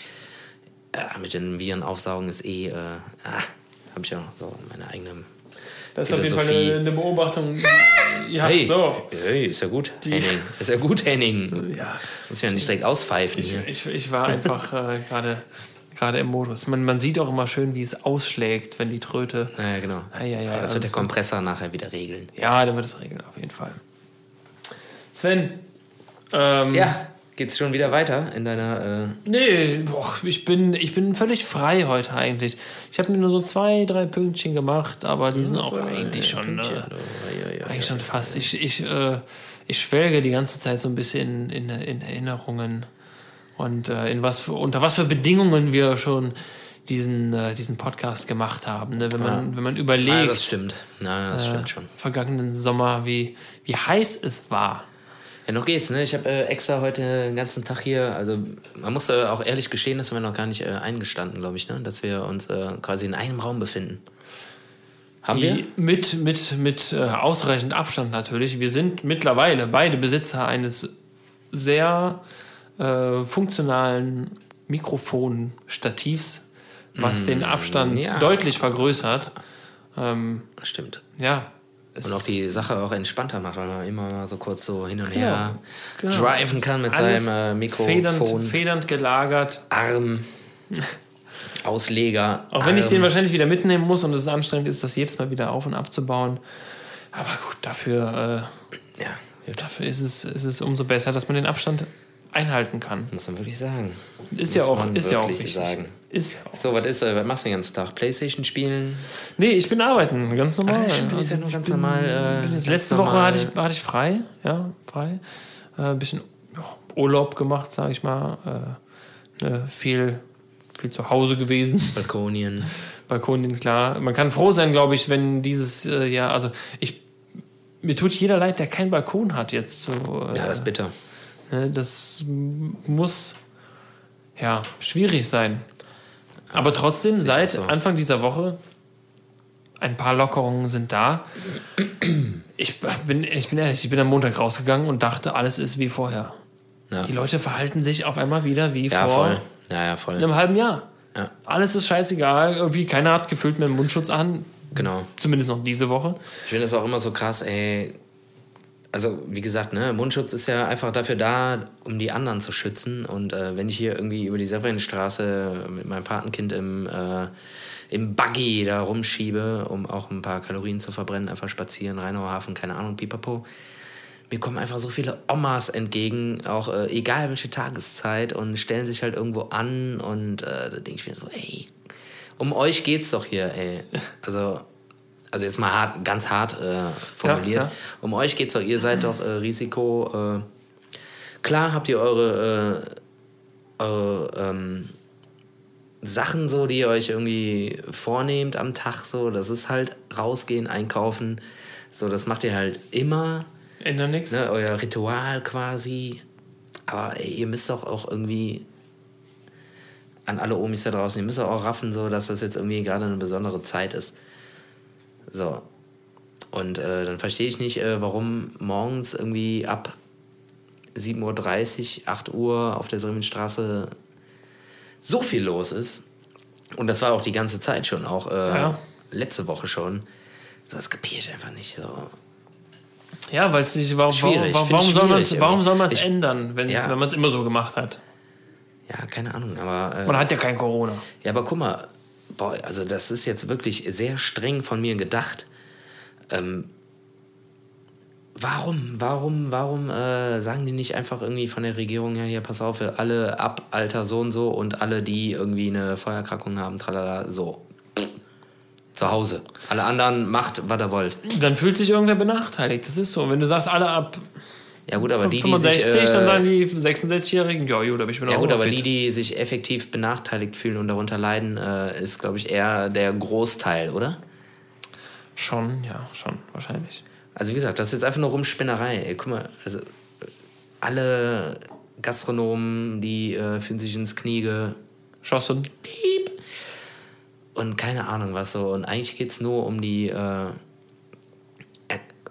Äh, mit den Viren aufsaugen ist eh, äh, ah, habe ich ja so meine eigene. Das ist auf jeden Fall eine, eine Beobachtung. Ja, Hey, so. hey, ist ja gut, Henning. Ist ja gut, Henning. Ja, Muss ich ja nicht direkt auspfeifen ich, ich, ich war einfach äh, gerade gerade im Modus. Man, man sieht auch immer schön, wie es ausschlägt, wenn die Tröte. Ja, genau. Ja, ja, ja, Aber das wird der also- Kompressor nachher wieder regeln. Ja, dann wird es regeln, auf jeden Fall. Sven. Ähm, Ja, geht's schon wieder weiter in deiner. Äh, Nee, boah, ich, bin, ich bin völlig frei heute eigentlich. Ich habe mir nur so zwei, drei Pünktchen gemacht, aber die sind auch eigentlich schon, äh, eigentlich schon fast. Ich, ich, äh, ich schwelge die ganze Zeit so ein bisschen in, in Erinnerungen und äh, in was für, unter was für Bedingungen wir schon diesen, äh, diesen Podcast gemacht haben. Ne? Wenn, man, Ja. wenn man Ja, überlegt, das stimmt. Nein, das äh, stimmt schon. vergangenen Sommer, wie, wie heiß es war. Ja, noch geht's, ne? Ich habe äh, extra heute den ganzen Tag hier, also man muss äh, auch ehrlich gestehen, das haben wir noch gar nicht äh, eingestanden, glaube ich, ne? Dass wir uns äh, quasi in einem Raum befinden. Haben wir? Mit, mit, mit äh, ausreichend Abstand natürlich. Wir sind mittlerweile beide Besitzer eines sehr äh, funktionalen Mikrofonstativs, was den Abstand Mm, ja. deutlich vergrößert. Ähm, Stimmt. ja. Und auch die Sache auch entspannter macht, weil man immer mal so kurz so hin und Genau, her genau. driven kann mit Alles seinem äh, Mikrofon, federnd, federnd gelagert. Arm, Ausleger. Auch wenn ich Arm. den wahrscheinlich wieder mitnehmen muss und es anstrengend ist, das jedes Mal wieder auf- und abzubauen. Aber gut, dafür, Ja, äh, dafür ist, es, ist es umso besser, dass man den Abstand einhalten kann. muss man wirklich sagen. Ist Muss ja auch, ist ja auch wichtig. sagen. Ist ja auch. So, was ist, äh, was machst du den ganzen Tag? Playstation spielen? Nee, ich bin arbeiten, ganz normal. ja, stimmt, ja Also noch ich ganz bin- normal, äh, letzte normal. Woche hatte ich, hatte ich frei, ja, frei. Äh, ein bisschen ja, Urlaub gemacht, sage ich mal. Äh, ne, viel, viel zu Hause gewesen. Balkonien. Balkonien, klar. Man kann froh sein, glaube ich, wenn dieses äh, Jahr, also ich, mir tut jeder leid, der keinen Balkon hat jetzt. So, äh, Ja, das ist bitter. Ne, das muss ja schwierig sein. Aber trotzdem, seit so. Anfang dieser Woche ein paar Lockerungen sind da. Ich bin, ich bin ehrlich, ich bin am Montag rausgegangen und dachte, alles ist wie vorher. Ja. Die Leute verhalten sich auf einmal wieder wie Ja, vor voll. Ja, voll. einem halben Jahr. Ja. Alles ist scheißegal. Irgendwie keiner hat gefühlt mit dem Mundschutz an. Genau. Zumindest noch diese Woche. Ich finde das auch immer so krass, ey. Also, wie gesagt, ne, Mundschutz ist ja einfach dafür da, um die anderen zu schützen. Und äh, wenn ich hier irgendwie über die Severinstraße mit meinem Patenkind im, äh, im Buggy da rumschiebe, um auch ein paar Kalorien zu verbrennen, einfach spazieren, Rheinauer Hafen, keine Ahnung, pipapo. Mir kommen einfach so viele Omas entgegen, auch äh, egal welche Tageszeit, und stellen sich halt irgendwo an. Und äh, da denke ich mir so, ey, um euch geht's doch hier, ey. Also, also jetzt mal hart, ganz hart äh, formuliert. Ja, ja. Um euch geht's doch, ihr seid doch äh, Risiko. Äh, klar habt ihr eure, äh, eure ähm, Sachen so, die ihr euch irgendwie vornehmt am Tag so. Das ist halt rausgehen, einkaufen. So, das macht ihr halt immer. Ändert nichts. Ne, euer Ritual quasi. Aber ey, ihr müsst doch auch irgendwie an alle Omis da draußen, ihr müsst auch raffen, so, dass das jetzt irgendwie gerade eine besondere Zeit ist. So. Und äh, dann verstehe ich nicht, äh, warum morgens irgendwie ab 7.30 Uhr, 8 Uhr auf der Sonnenstraße so viel los ist. Und das war auch die ganze Zeit schon, auch äh, Ja. letzte Woche schon. So, Das kapiere ich einfach nicht. So. Ja, weil es nicht. Warum, Schwierig, warum, warum soll man es schwierig, warum soll man es ändern, wenn Ja. wenn man es immer so gemacht hat? Ja, keine Ahnung, aber. Äh, Man hat ja kein Corona. Ja, aber guck mal, boah, also das ist jetzt wirklich sehr streng von mir gedacht. Ähm, warum, warum, warum äh, sagen die nicht einfach irgendwie von der Regierung, ja, hier, pass auf, alle ab Alter so und so und alle, die irgendwie eine Feuererkrankung haben, tralala, so. Zu Hause. Alle anderen macht, was ihr wollt. Dann fühlt sich irgendwer benachteiligt. Das ist so. Wenn du sagst, alle ab Ja, gut, aber die, die 65, sich. Äh, dann sagen die 66-Jährigen, ja, gut, aber ich bin ja, gut, aber fit. die, die sich effektiv benachteiligt fühlen und darunter leiden, äh, ist, glaube ich, eher der Großteil, oder? Schon, ja, schon, wahrscheinlich. Also wie gesagt, das ist jetzt einfach nur Rumspinnerei. Ey, guck mal, also äh, alle Gastronomen, die äh, fühlen sich ins Knie ge Schossen. piep und keine Ahnung was so. Und eigentlich geht es nur um die äh,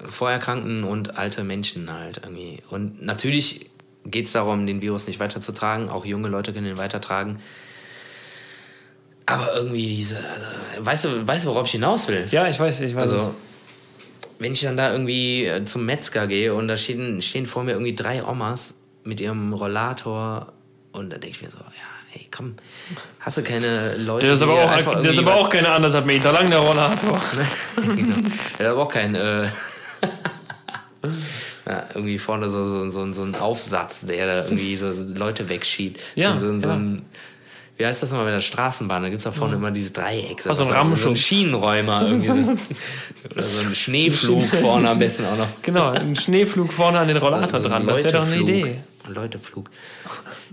Vorerkrankten und alte Menschen halt irgendwie. Und natürlich geht es darum, den Virus nicht weiterzutragen. Auch junge Leute können ihn weitertragen. Aber irgendwie diese, also, weißt du, weißt du, worauf ich hinaus will? Ja, ich weiß, ich weiß. Also, wenn ich dann da irgendwie äh, zum Metzger gehe und da stehen, stehen vor mir irgendwie drei Omas mit ihrem Rollator und da denke ich mir so, ja, ey, komm, hast du keine Leute, der ist aber auch, der ist aber auch keine anderthalb Meter lang, der Rollator. genau. Der hat aber auch kein, äh, ja, irgendwie vorne so, so, so, so ein Aufsatz, der da irgendwie so so Leute wegschiebt. Ja, so, so, so ja. ein, wie heißt das nochmal bei der Straßenbahn? Da gibt es da vorne immer dieses Dreieck. So ein was- Rammschutz. So ein Schienenräumer. Irgendwie so. Oder so ein Schneeflug vorne am besten auch noch. Genau, ein Schneeflug vorne an den Rollator So ein dran. Das wäre doch eine. Idee. Ein Leuteflug.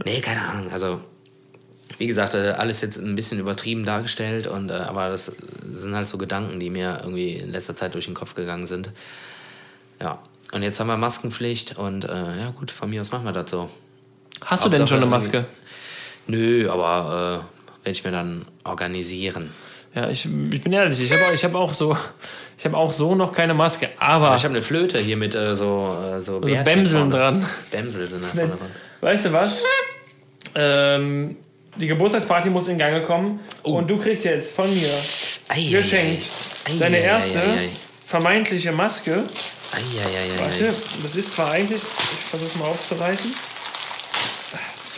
Nee, keine Ahnung. Also, wie gesagt, äh, alles jetzt ein bisschen übertrieben dargestellt, und, äh, aber das sind halt so Gedanken, die mir irgendwie in letzter Zeit durch den Kopf gegangen sind. Ja, und jetzt haben wir Maskenpflicht und äh, ja, gut, von mir aus machen wir das so. Hast du denn schon eine Maske? Nö, aber äh, werde ich mir dann organisieren. Ja, ich, ich bin ehrlich, ich habe auch, ich hab auch, so, ich hab auch so noch keine Maske, aber Ich habe eine Flöte hier mit äh, so, äh, so, so Bärchen Bämseln dran. Bämsel sind da vorne dran. Weißt du was? Ähm, die Geburtstagsparty muss in Gange kommen und du kriegst jetzt von mir Ei, geschenkt ei. Ei, deine ei, ei, erste ei, ei. vermeintliche Maske. Ei, ei, ei, ei, Warte, das ist zwar eigentlich, ich versuche mal aufzureißen.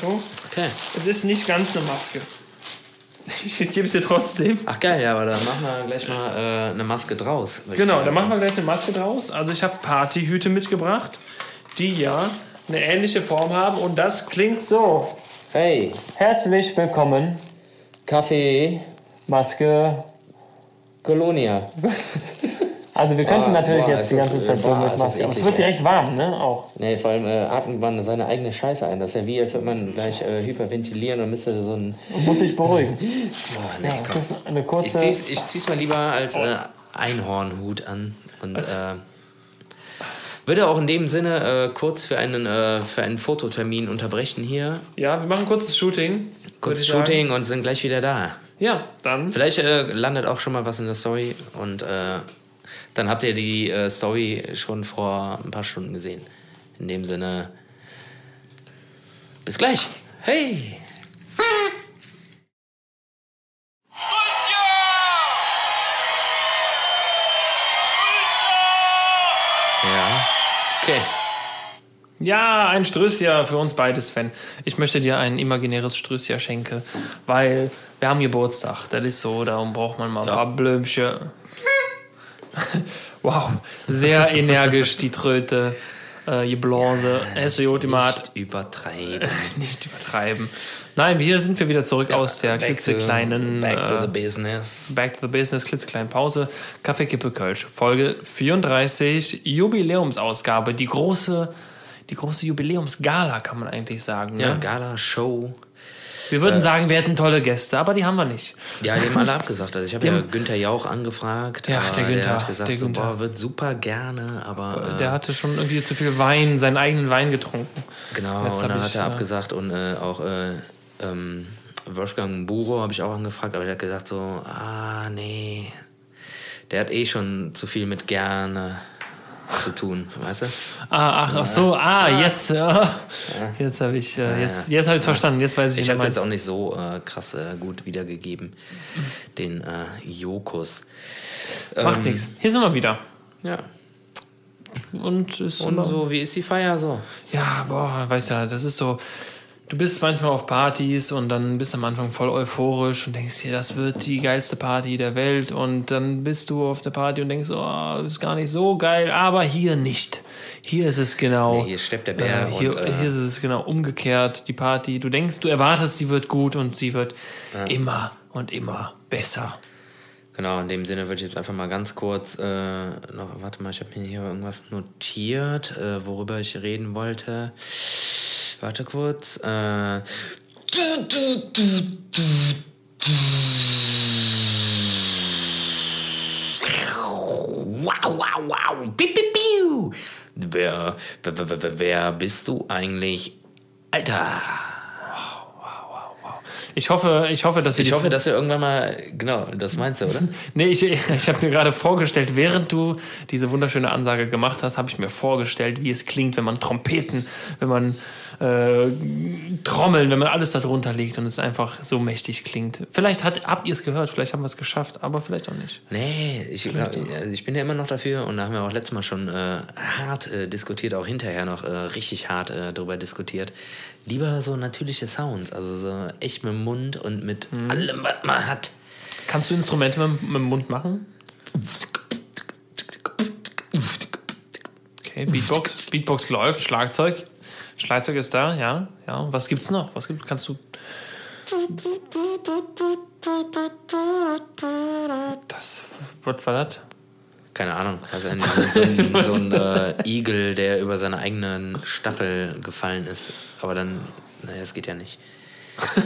So, Okay. es ist nicht ganz eine Maske. Ich gebe es dir trotzdem. Ach geil, ja, aber dann machen wir gleich mal äh, eine Maske draus. Genau, sagen. da machen wir gleich eine Maske draus. Also ich habe Partyhüte mitgebracht, die ja eine ähnliche Form haben und das klingt so. Hey, Herzlich willkommen, Kaffee, Maske. Colonia. Also wir könnten Ah, natürlich boah, jetzt die ganze Zeit so boah, mit ist das Maske. Aber es wird direkt warm, ne? Auch. Nee, vor allem äh, atmet man seine eigene Scheiße ein. Das ist ja wie, als würde man gleich äh, hyperventilieren und müsste so ein. Und muss sich beruhigen. Boah, nee, Ja, das ist eine Ich kurze. zieh's, ich zieh's mal lieber als äh, Einhornhut an. Und äh, würde auch in dem Sinne äh, kurz für einen, äh, für einen Fototermin unterbrechen hier. Ja, wir machen kurzes Shooting. Kurz würde ich sagen. Shooting und sind gleich wieder da. Ja, dann. Vielleicht äh, landet auch schon mal was in der Story und äh, dann habt ihr die äh, Story schon vor ein paar Stunden gesehen. In dem Sinne, bis gleich. Hey! Ja, okay. Ja, ein Strössia für uns beide, Sven. Ich möchte dir ein imaginäres Strössia schenken, weil wir haben Geburtstag. Das ist so, darum braucht man mal ein Ja. paar Blömchen. wow, sehr energisch die Tröte, äh, die Blase, ist Ultimat. Nicht übertreiben. Nicht übertreiben. Nein, hier sind wir wieder zurück aus der Back to- klitzekleinen Back to äh, the business. Back to the Business, klitzekleinen Pause. Kaffee, Kippe, Kölsch. Folge 34, Jubiläumsausgabe. Die große, die große Jubiläumsgala, kann man eigentlich sagen. Ja, Ne? Gala, Show. Wir würden sagen, wir hätten tolle Gäste, aber die haben wir nicht. Ja, die haben alle abgesagt. Also ich habe ja haben- Günther Jauch angefragt. Ja, aber der Günther, Der hat gesagt, der so, Günther. boah, wird super gerne, aber äh, Der hatte schon irgendwie zu viel Wein, seinen eigenen Wein getrunken. genau. Jetzt Und dann ich, hat er äh, abgesagt und äh, auch äh, ähm, Wolfgang Buro habe ich auch angefragt, aber der hat gesagt so, ah nee, der hat eh schon zu viel mit gerne zu tun, weißt du? Ah, ach, ach so, ah, jetzt, ja. jetzt habe ich, äh, jetzt, jetzt habe ich es verstanden. Jetzt weiß ich, Ich habe es jetzt auch nicht so äh, krass äh, gut wiedergegeben, den äh, Jokus. Macht Ähm, nichts. Hier sind wir wieder. Ja. Und ist Und so, wie ist die Feier so? Ja, boah, weißt ja, das ist so. Du bist manchmal auf Partys und dann bist du am Anfang voll euphorisch und denkst dir, das wird die geilste Party der Welt. Und dann bist du auf der Party und denkst, oh, ist gar nicht so geil, aber hier nicht. Hier ist es genau. Nee, hier steppt der Bär Äh, hier, und, äh, hier ist es genau umgekehrt, die Party. Du denkst, du erwartest, sie wird gut und sie wird immer und immer besser. Genau, in dem Sinne würde ich jetzt einfach mal ganz kurz äh, noch, warte mal, ich habe mir hier irgendwas notiert, äh, worüber ich reden wollte. Warte kurz. Äh, Wow, wow, wow. Piu, piu, piu. Wer, wer, wer, wer, wer bist du eigentlich? Alter. Ich hoffe, ich hoffe, dass wir Ich hoffe, dass du irgendwann mal, genau, das meinst du, oder? Nee, ich, ich habe mir gerade vorgestellt, während du diese wunderschöne Ansage gemacht hast, habe ich mir vorgestellt, wie es klingt, wenn man Trompeten, wenn man äh, Trommeln, wenn man alles da drunter legt und es einfach so mächtig klingt. Vielleicht hat, habt ihr es gehört, vielleicht haben wir es geschafft, aber vielleicht auch nicht. Nee, ich, glaub, also ich bin ja immer noch dafür und da haben wir auch letztes Mal schon äh, hart äh, diskutiert, auch hinterher noch äh, richtig hart äh, darüber diskutiert. Lieber so natürliche Sounds, also so echt mit dem Mund und mit allem, was man hat. Kannst du Instrumente mit, mit dem Mund machen? Okay, Beatbox, Beatbox läuft, Schlagzeug. Schlagzeug ist da, ja. ja. Was gibt's noch? Was gibt, kannst du. Das, was war das? Keine Ahnung, also ein, so ein, so ein äh, Igel, der über seine eigenen Stachel gefallen ist. Aber dann, naja, es geht ja nicht.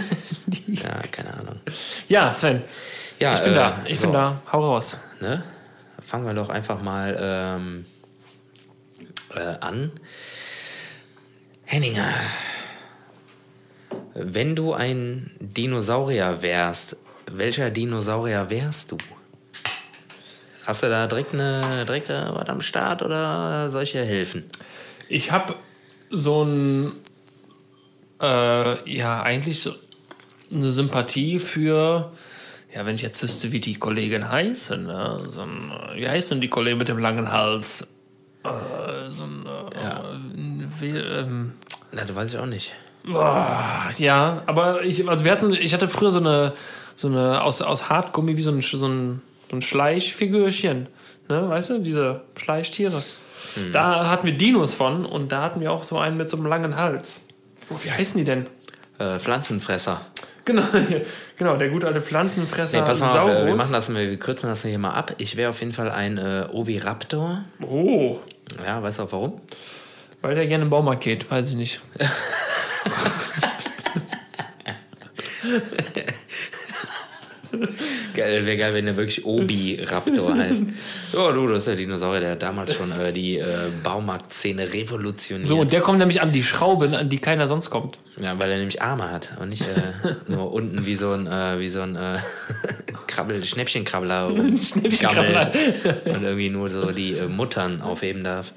Ja, keine Ahnung. Ja, Sven, Ja, ich bin äh, da. Ich so, bin da. Hau raus. Ne? Fangen wir doch einfach mal ähm, äh, an. Henninger, wenn du ein Dinosaurier wärst, welcher Dinosaurier wärst du? Hast du da direkt, eine, direkt äh, was am Start oder solche helfen? Ich habe so ein. Äh, ja, eigentlich so eine Sympathie für. Ja, wenn ich jetzt wüsste, wie die Kollegin heißt. Ne? So ein, äh, wie heißt denn die Kollegin mit dem langen Hals? Äh, so ein. Äh, Ja. Wie, ähm, Na, du weiß ich auch nicht. Boah, ja, aber ich, also wir hatten, ich hatte früher so eine, so eine aus, aus Hartgummi wie so ein, so ein, so ein Schleichfigürchen, ne, weißt du, diese Schleichtiere. Da hatten wir Dinos von und da hatten wir auch so einen mit so einem langen Hals. Oh, wie heißen die denn? Äh, Pflanzenfresser. Genau, genau, der gute alte Pflanzenfresser. Nee, pass mal auf, äh, wir machen das, wir kürzen das hier mal ab. Ich wäre auf jeden Fall ein äh, Oviraptor. Oh, Ja, weißt du auch warum? Weil der gerne im Baumarkt geht, weiß ich nicht. Geil, wäre geil, wenn der wirklich Obi-Raptor heißt. Ja, du, das ist der Dinosaurier, der hat damals schon äh, die äh, Baumarktszene revolutioniert. So, und der kommt nämlich an die Schraube, an die keiner sonst kommt. Ja, weil er nämlich Arme hat und nicht äh, nur unten wie so ein, äh, wie so ein äh, Krabbel, Schnäppchenkrabbler Schnäppchenkrabbler. gammelt und irgendwie nur so die äh, Muttern aufheben darf.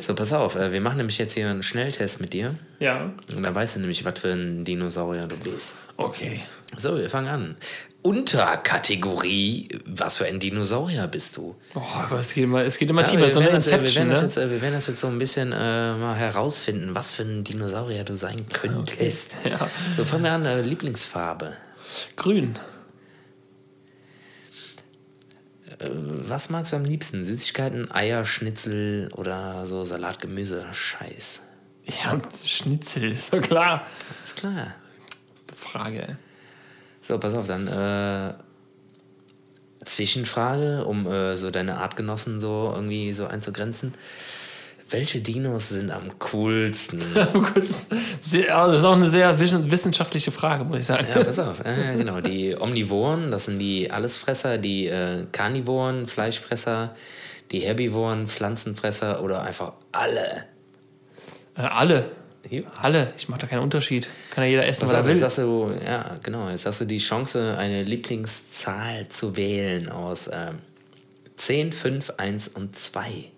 So, pass auf, wir machen nämlich jetzt hier einen Schnelltest mit dir Ja. und dann weißt du nämlich, was für ein Dinosaurier du bist. Okay. So, wir fangen an. Unterkategorie, was für ein Dinosaurier bist du? Oh, aber es geht immer, es geht immer Ja, tiefer. wir, So eine werden das, wir, Inception, werden ne? jetzt, äh, wir werden das jetzt so ein bisschen äh, mal herausfinden, was für ein Dinosaurier du sein könntest. Ja. So, fangen wir an, äh, Lieblingsfarbe. Grün. Was magst du am liebsten? Süßigkeiten, Eier, Schnitzel oder so Salatgemüse? Scheiß. Ja, Schnitzel, ist doch klar. Ist klar. Frage. So, pass auf, dann äh, Zwischenfrage, um äh, so deine Artgenossen so irgendwie so einzugrenzen. Welche Dinos sind am coolsten? Sehr, also das ist auch eine sehr wissen- wissenschaftliche Frage, muss ich sagen. Ja, pass auf. Äh, genau, die Omnivoren, das sind die Allesfresser, die äh, Karnivoren, Fleischfresser, die Herbivoren, Pflanzenfresser oder einfach alle. Äh, alle. Alle. Ich mache da keinen Unterschied. Kann ja jeder essen, Pass was er auf, jetzt will. hast du, ja, genau, jetzt hast du die Chance, eine Lieblingszahl zu wählen aus ähm, 10, 5, 1 und 2.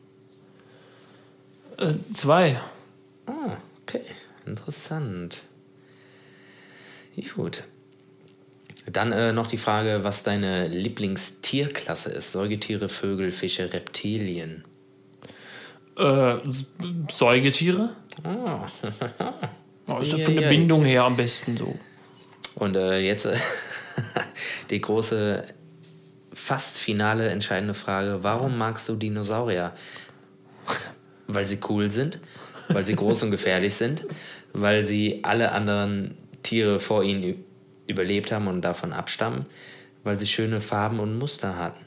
Äh, zwei. Ah, okay, interessant. Gut. Dann äh, noch die Frage, was deine Lieblingstierklasse ist. Säugetiere, Vögel, Fische, Reptilien. Äh, Säugetiere. Ah. Oh, ist ja von der ja. Bindung her am besten so. Und äh, jetzt äh, die große, fast finale entscheidende Frage. Warum magst du Dinosaurier? Weil sie cool sind, weil sie groß und gefährlich sind, weil sie alle anderen Tiere vor ihnen überlebt haben und davon abstammen, weil sie schöne Farben und Muster hatten.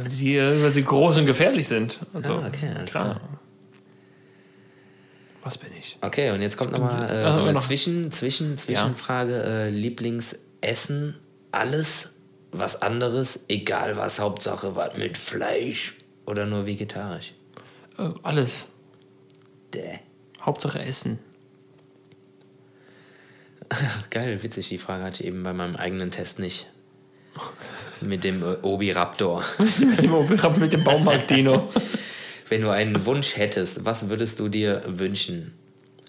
Weil sie, äh, weil sie groß und gefährlich sind. Also, Ah, okay, alles klar. klar. Was bin ich? Okay, und jetzt kommt nochmal äh, so eine noch. Zwischen, Zwischen, Zwischenfrage. Äh, Lieblingsessen, alles, was anderes, egal was, Hauptsache was mit Fleisch oder nur vegetarisch. Äh, alles. Däh. Hauptsache Essen. Ach, geil, witzig, die Frage hatte ich eben bei meinem eigenen Test nicht. Mit dem äh, Obi-Raptor. mit dem, mit dem Baumarkt-Dino. Wenn du einen Wunsch hättest, was würdest du dir wünschen?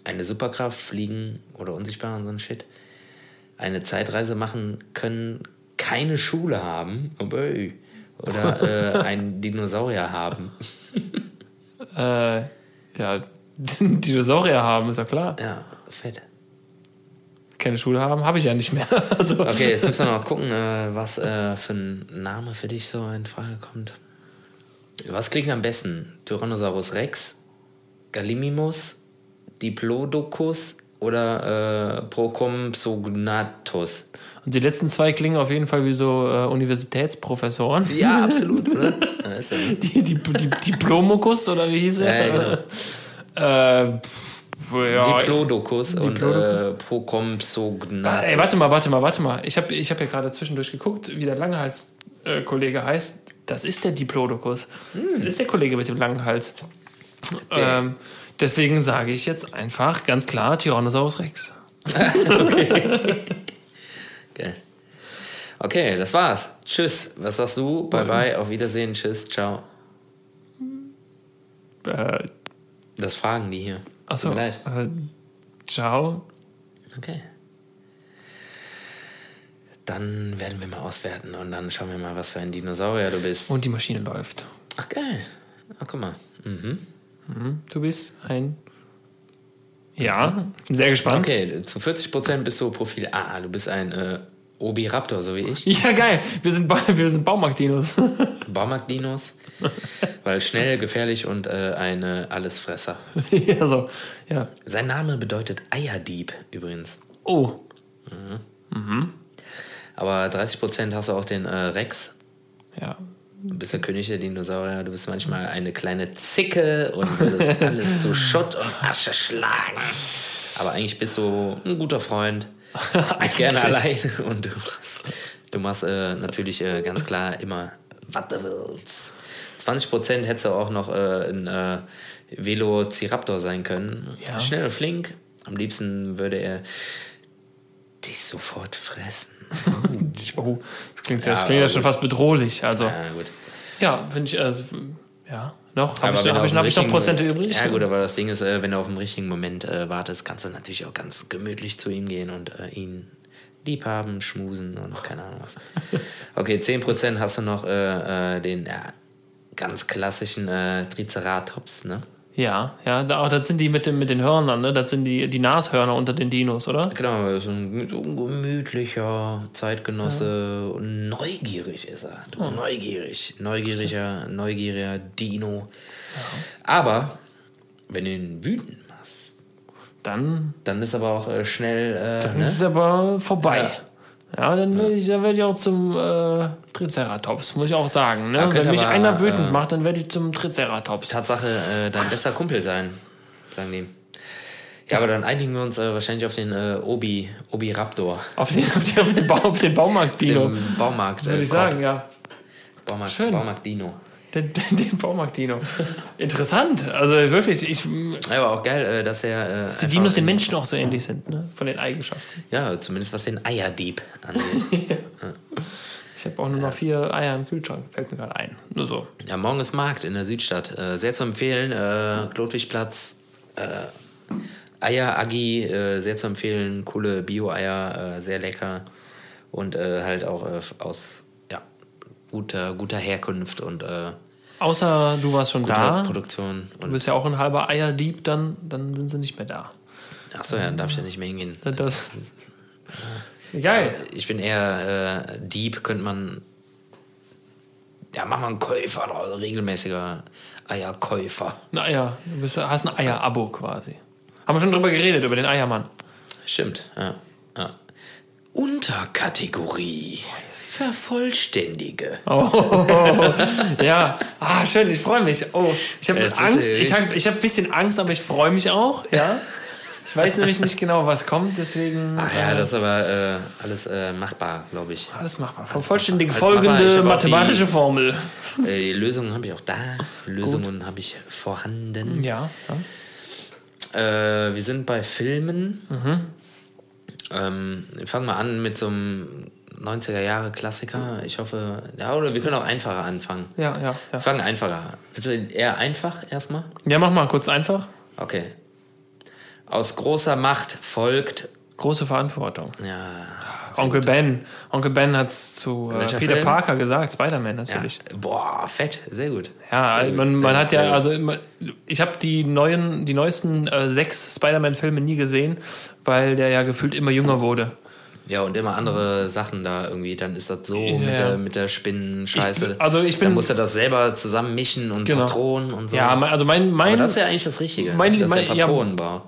Eine Superkraft, fliegen oder unsichtbar und so ein Shit? Eine Zeitreise machen können, keine Schule haben? Oder äh, einen Dinosaurier haben? äh, ja, Dinosaurier haben, ist ja klar. Ja, fett. Keine Schule haben, habe ich ja nicht mehr. Also, Okay, jetzt müssen wir noch gucken, äh, was äh, für ein Name für dich so in Frage kommt. Was klingt am besten? Tyrannosaurus Rex, Gallimimus, Diplodocus oder äh, Procompsognathus? Und die letzten zwei klingen auf jeden Fall wie so äh, Universitätsprofessoren. Ja, absolut? Ja, ja, Die, die, die Diplomokus oder wie hieß er? Ja, Äh, pf, ja, Diplodocus und Diplodocus? äh, Procompsognathus. Ey, warte mal, warte mal, warte mal. Ich habe ich hab ja gerade zwischendurch geguckt, wie der Langhals-Kollege heißt. Das ist der Diplodocus. Das ist der Kollege mit dem langen Hals. Ähm, deswegen sage ich jetzt einfach ganz klar Tyrannosaurus Rex. Geil. Okay, das war's. Tschüss. Was sagst du? Bye bye, auf Wiedersehen, tschüss, ciao. Äh, Das fragen die hier. achso. Tut mir leid. Äh, ciao. Okay. Dann werden wir mal auswerten und dann schauen wir mal, was für ein Dinosaurier du bist. Und die Maschine läuft. Ach, geil. Ach, guck mal. Mhm. Du bist ein. Ja, sehr gespannt. Okay, zu 40% bist du Profil A. Du bist ein äh, Obi-Raptor, so wie ich. Ja, geil. Wir sind, ba wir sind Baumarkt-Dinos. Baumarkt-Dinos. weil schnell, gefährlich und äh, ein äh, Allesfresser. ja, so. Ja. Sein Name bedeutet Eierdieb übrigens. Oh. Aber 30% hast du auch den äh, Rex. Ja. Du bist der König der Dinosaurier. Du bist manchmal eine kleine Zicke und würdest alles zu Schutt und Asche schlagen. Aber eigentlich bist du ein guter Freund. bist gerne allein und du machst, du machst äh, natürlich äh, ganz klar immer, was du willst. 20% hättest du auch noch äh, ein äh, Velociraptor sein können. Ja. Schnell und flink. Am liebsten würde er dich sofort fressen. Oh, das klingt ja, das klingt ja schon fast bedrohlich. Also, Ja, gut. ja, finde ich, also, ja, noch. Habe ich, hab ich, hab ich noch Prozente übrig? Ja, gut, aber das Ding ist, äh, wenn du auf den richtigen Moment äh, wartest, kannst du natürlich auch ganz gemütlich zu ihm gehen und äh, ihn lieb haben, schmusen und keine Ahnung was. Okay, 10% hast du noch äh, äh, den ganz klassischen äh, Triceratops, ne? Ja, ja, da, das sind die mit, dem, mit den Hörnern, ne? Das sind die, die Nashörner unter den Dinos, oder? Genau, so ein, so ein gemütlicher Zeitgenosse und neugierig ist er. Du, neugierig. Neugieriger, neugieriger Dino. Aber wenn du ihn wütend machst, Dann, dann ist aber auch äh, schnell. Äh, dann ne? ist es aber vorbei. Ja, dann werde ich, werd ich auch zum äh, Triceratops, muss ich auch sagen. Ne? Ja, Wenn mich aber, einer wütend äh, macht, dann werde ich zum Triceratops. Tatsache äh, dein bester Kumpel sein, sagen die. Ja, aber dann einigen wir uns äh, wahrscheinlich auf den äh, Obi, Obi Raptor. Auf den, auf den, auf den, Bau, auf den Baumarkt-Dino, Im Baumarkt. würde Äh, ich Korb. sagen, ja. Baumarkt, Schön. Baumarkt Dino. Den, den, den Baumarkt-Dino. Interessant. Also wirklich, ich, die Ja, aber auch geil, äh, dass er. Äh, einfach Dinos den Menschen auch so ähnlich sind, ne? Von den Eigenschaften. Ja, zumindest was den Eierdieb angeht. Ich habe auch nur noch vier Eier im Kühlschrank, fällt mir gerade ein. Nur so. ja, morgen ist Markt in der Südstadt. Äh, sehr zu empfehlen. Äh, Klotwigplatz. Äh, Eier Agi, äh, sehr zu empfehlen. Coole Bio-Eier, äh, sehr lecker. Und halt auch aus guter, guter Herkunft und äh, Außer du warst schon guter da. Produktion. Du Und, bist ja auch ein halber Eierdieb, dann, dann sind sie nicht mehr da. achso, ja, dann darf ich ja nicht mehr hingehen. Das, geil. Ich bin eher äh, Dieb, könnte man. Ja, mach mal einen Käufer, oder regelmäßiger Eierkäufer. Ein Eier. Du bist, hast ein Eier-Abo quasi. Haben wir schon drüber geredet, über den Eiermann. Stimmt, ja. ja. Unterkategorie. Vervollständige. Oh, ja. Ah, schön, ich freue mich. Oh, ich habe Angst. Ich habe ich hab ein bisschen Angst, aber ich freue mich auch. Ja. Ich weiß nämlich nicht genau, was kommt, deswegen. Ach ja, äh, das ist aber äh, alles äh, machbar, glaube ich. alles machbar. Vervollständige Alles machbar. Folgende auch mathematische die- Formel. Äh, die Lösungen habe ich auch da. Lösungen habe ich vorhanden. Ja. ja. Äh, wir sind bei Filmen. Ähm, wir fangen mal an mit so einem 90er Jahre Klassiker. Ich hoffe, ja, oder wir können auch einfacher anfangen. Ja, ja, ja. Fangen einfacher an. Willst du eher einfach erstmal? Ja, mach mal kurz einfach. Okay. Aus großer Macht folgt. Große Verantwortung. Ja. Onkel Ben. Onkel Ben hat es zu äh, Peter Film? Parker gesagt, Spider-Man ja. natürlich. Boah, fett. Sehr gut. Ja, Sehr gut, man, man gut, hat ja, gut. also ich habe die neuen, die neuesten äh, sechs Spider-Man-Filme nie gesehen, weil der ja gefühlt immer jünger wurde. Ja, und immer andere Sachen da irgendwie. Dann ist das so Ja. mit der, mit der Spinnenscheiße. Ich- also ich bin- Dann muss er das selber zusammen mischen und Genau. Patronen und so. Ja, also mein, Aber mein das ist ja eigentlich das Richtige. mein- das ist mein- der ja. Patronenbau.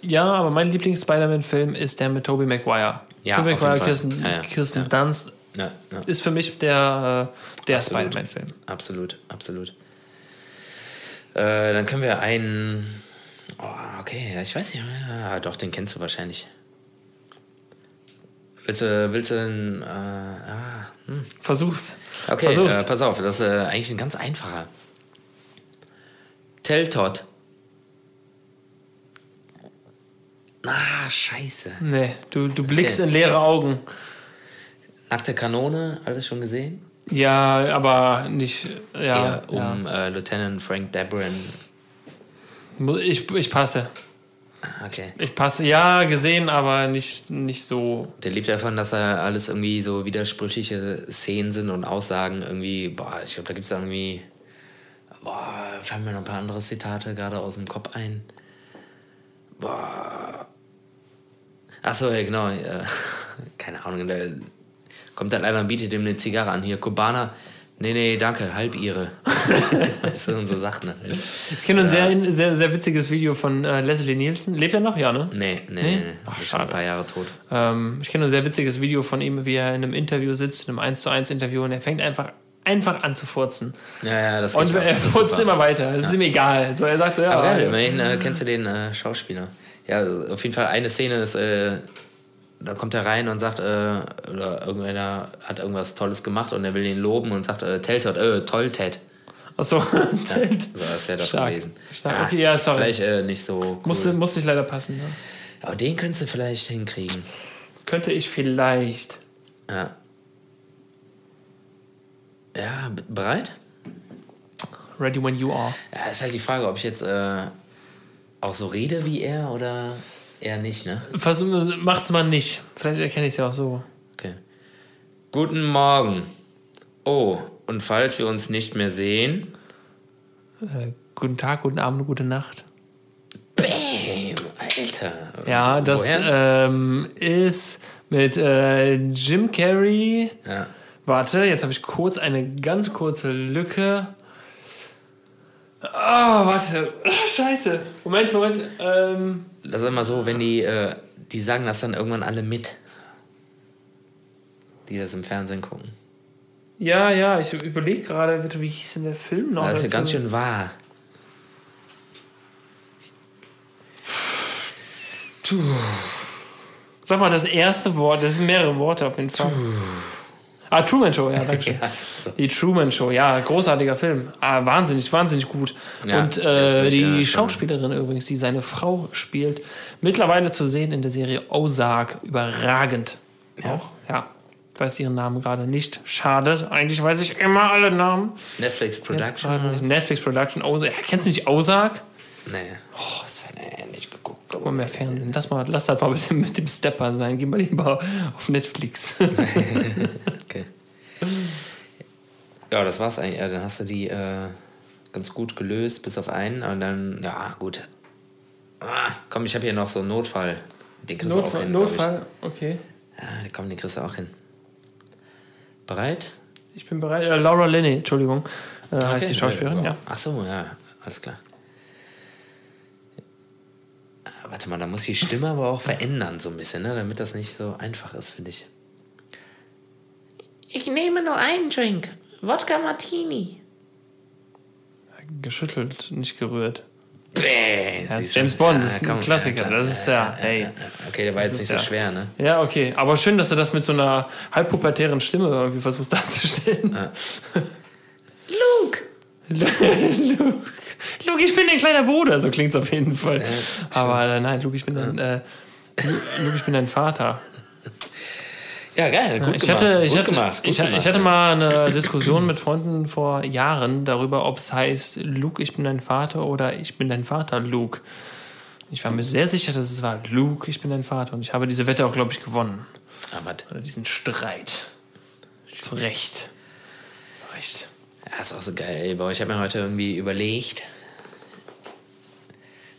ja, aber mein Lieblings-Spider-Man-Film ist der mit Tobey Maguire. Ja, Tobey Maguire. Kirsten, Ja. Kirsten. Dunst ist für mich der, äh, der. Spider-Man-Film. Absolut, absolut. Äh, dann können wir einen. Oh, okay, ich weiß nicht. Ja, doch, den kennst du wahrscheinlich. Willst du, willst du einen. Äh, ah, hm. Versuch's. Okay, Versuch's. äh, pass auf, das ist äh, eigentlich ein ganz einfacher. Teltot. Ah, scheiße. nee, du, du blickst Okay. in leere Augen. Nackte Kanone, alles schon gesehen? Ja, aber nicht. Ja, Eher um Äh, Lieutenant Frank Debrin. ja. Ich, ich passe. Ah, Okay. Ich passe. Ja, gesehen, aber nicht, nicht so. Der lebt davon, dass da alles irgendwie so widersprüchliche Szenen sind und Aussagen irgendwie, boah, ich glaube, da gibt es irgendwie, boah, fallen mir noch ein paar andere Zitate gerade aus dem Kopf ein. Boah. Achso, ja, genau. Äh, keine Ahnung, da kommt dann einer und bietet ihm eine Zigarre an. Hier, Kubaner. Nee, nee, danke, halb ihre. du, und so Sachen. Halt. Ich kenne ein sehr, sehr, sehr witziges Video von äh, Leslie Nielsen. Lebt er noch? Ja, ne? Nee, nee, nee. Nee? Ach, Ist schon ein paar Jahre tot. Ähm, ich kenne ein sehr witziges Video von ihm, wie er in einem Interview sitzt, in einem 1 zu 1 Interview und er fängt einfach, einfach an zu furzen. Ja, ja, das Und er Das ist furzt immer weiter. Es ist ihm egal. So, er sagt so, ja. Aber geil, immerhin äh, kennst du den äh, Schauspieler. Ja, auf jeden Fall eine Szene ist, äh, da kommt er rein und sagt, äh, oder irgendeiner hat irgendwas Tolles gemacht und er will ihn loben und sagt, äh, Teltot, äh, toll, Ted. Achso, Ja, so, das wäre das Stark. gewesen. Stark. Okay, ja, sorry. Vielleicht äh, nicht so cool. musste, musste ich leider passen. Ne? Aber den könntest du vielleicht hinkriegen. Könnte ich vielleicht. Ja. Ja, bereit? Ready when you are. Ja, ist halt die Frage, ob ich jetzt äh, auch so rede wie er oder eher nicht, ne? Versuch, mach's mal nicht. Vielleicht erkenne ich es ja auch so. Okay. Guten Morgen. Oh, und falls wir uns nicht mehr sehen. Äh, guten Tag, guten Abend, gute Nacht. Bam! Alter. Ja, das ähm, ist mit äh, Jim Carrey. ja. Warte, jetzt habe ich kurz eine ganz kurze Lücke. Oh, warte. Scheiße. Moment, Moment. Ähm, Das ist immer so, wenn die, äh, die sagen das dann irgendwann alle mit. Die das im Fernsehen gucken. ja, ja, ich überlege gerade, wie hieß denn der Film noch? Das ist ja ganz schön wahr. Sag mal das erste Wort, das sind mehrere Worte auf jeden Fall. Ah, Truman Show, ja, danke schön. Ja. Die Truman Show, ja, großartiger Film. Ah, wahnsinnig, wahnsinnig gut. Ja, Und äh, die ja. Schauspielerin übrigens, die seine Frau spielt, mittlerweile zu sehen in der Serie Ozark, überragend. Auch, ja. Ich weiß ihren Namen gerade nicht. Schade. Eigentlich weiß ich immer alle Namen. Netflix Production. Netflix Production Ozark. Kennst du nicht Ozark? Nee. Oh, das wäre nee, nicht. Guck mal mehr Fernsehen. Lass, mal, lass das mal mit dem, mit dem Stepper sein. Geh mal lieber auf Netflix. Okay. Ja, das war's eigentlich. Ja, dann hast du die äh, ganz gut gelöst, bis auf einen. Und dann, ja, gut. Ah, komm, ich habe hier noch so einen Notfall. Den kriegst du auch Notfall, hin. Notfall, okay. Ja, komm, den kriegst du auch hin. Bereit? Ich bin bereit. Äh, Laura Linney, Entschuldigung, äh, heißt Okay. die Schauspielerin, ja. Ach so, ja, alles klar. Ah, Warte mal, da muss ich die Stimme aber auch verändern, so ein bisschen, ne? damit das nicht so einfach ist, finde ich. Ich nehme nur einen Drink. Wodka Martini. Geschüttelt, nicht gerührt. Bäh, Ja? James Bond, das ist Ja, ein komm, Klassiker. klar. Das ist ja, hey. Okay, der war Das jetzt nicht so ja- schwer, ne? Ja, okay. Aber schön, dass du das mit so einer halbpubertären Stimme irgendwie versuchst darzustellen. Luke! Luke, Luke, ich bin dein kleiner Bruder. So klingt es auf jeden Fall. Aber äh, nein, Luke, ich bin dein, äh, Luke, ich bin dein Vater. Ja, geil, gut ich gemacht. hatte, ich, gut hatte, gemacht, ich, gemacht. ich hatte mal eine Diskussion mit Freunden vor Jahren darüber, ob es heißt, Luke, ich bin dein Vater oder ich bin dein Vater, Luke. Ich war mir sehr sicher, dass es war Luke, ich bin dein Vater. Und ich habe diese Wette auch, glaube ich, gewonnen. Ah, was? Oder diesen Streit. Zu Recht. Zu Recht. Ja, ist auch so geil, ey. Aber ich habe mir heute irgendwie überlegt,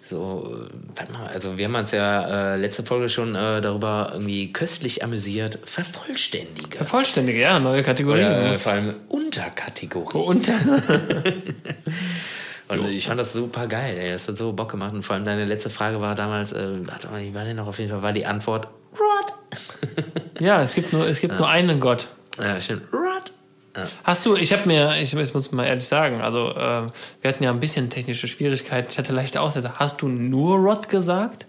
so, warte mal, also wir haben uns ja äh, letzte Folge schon äh, darüber irgendwie köstlich amüsiert, Vervollständiger. Vervollständige, ja, neue Kategorie. Oder äh, vor allem Unterkategorie. Und Und ich fand das super geil, ey. Das hat so Bock gemacht. Und vor allem deine letzte Frage war damals, äh, warte mal, die war denn noch auf jeden Fall, war die Antwort Rod. ja, es gibt nur, es gibt nur einen Gott. Ja, stimmt. Rod. Hast du, ich habe mir, ich, ich muss mal ehrlich sagen, also äh, wir hatten ja ein bisschen technische Schwierigkeiten. Ich hatte leichte Aussätze. Hast du nur Rod gesagt?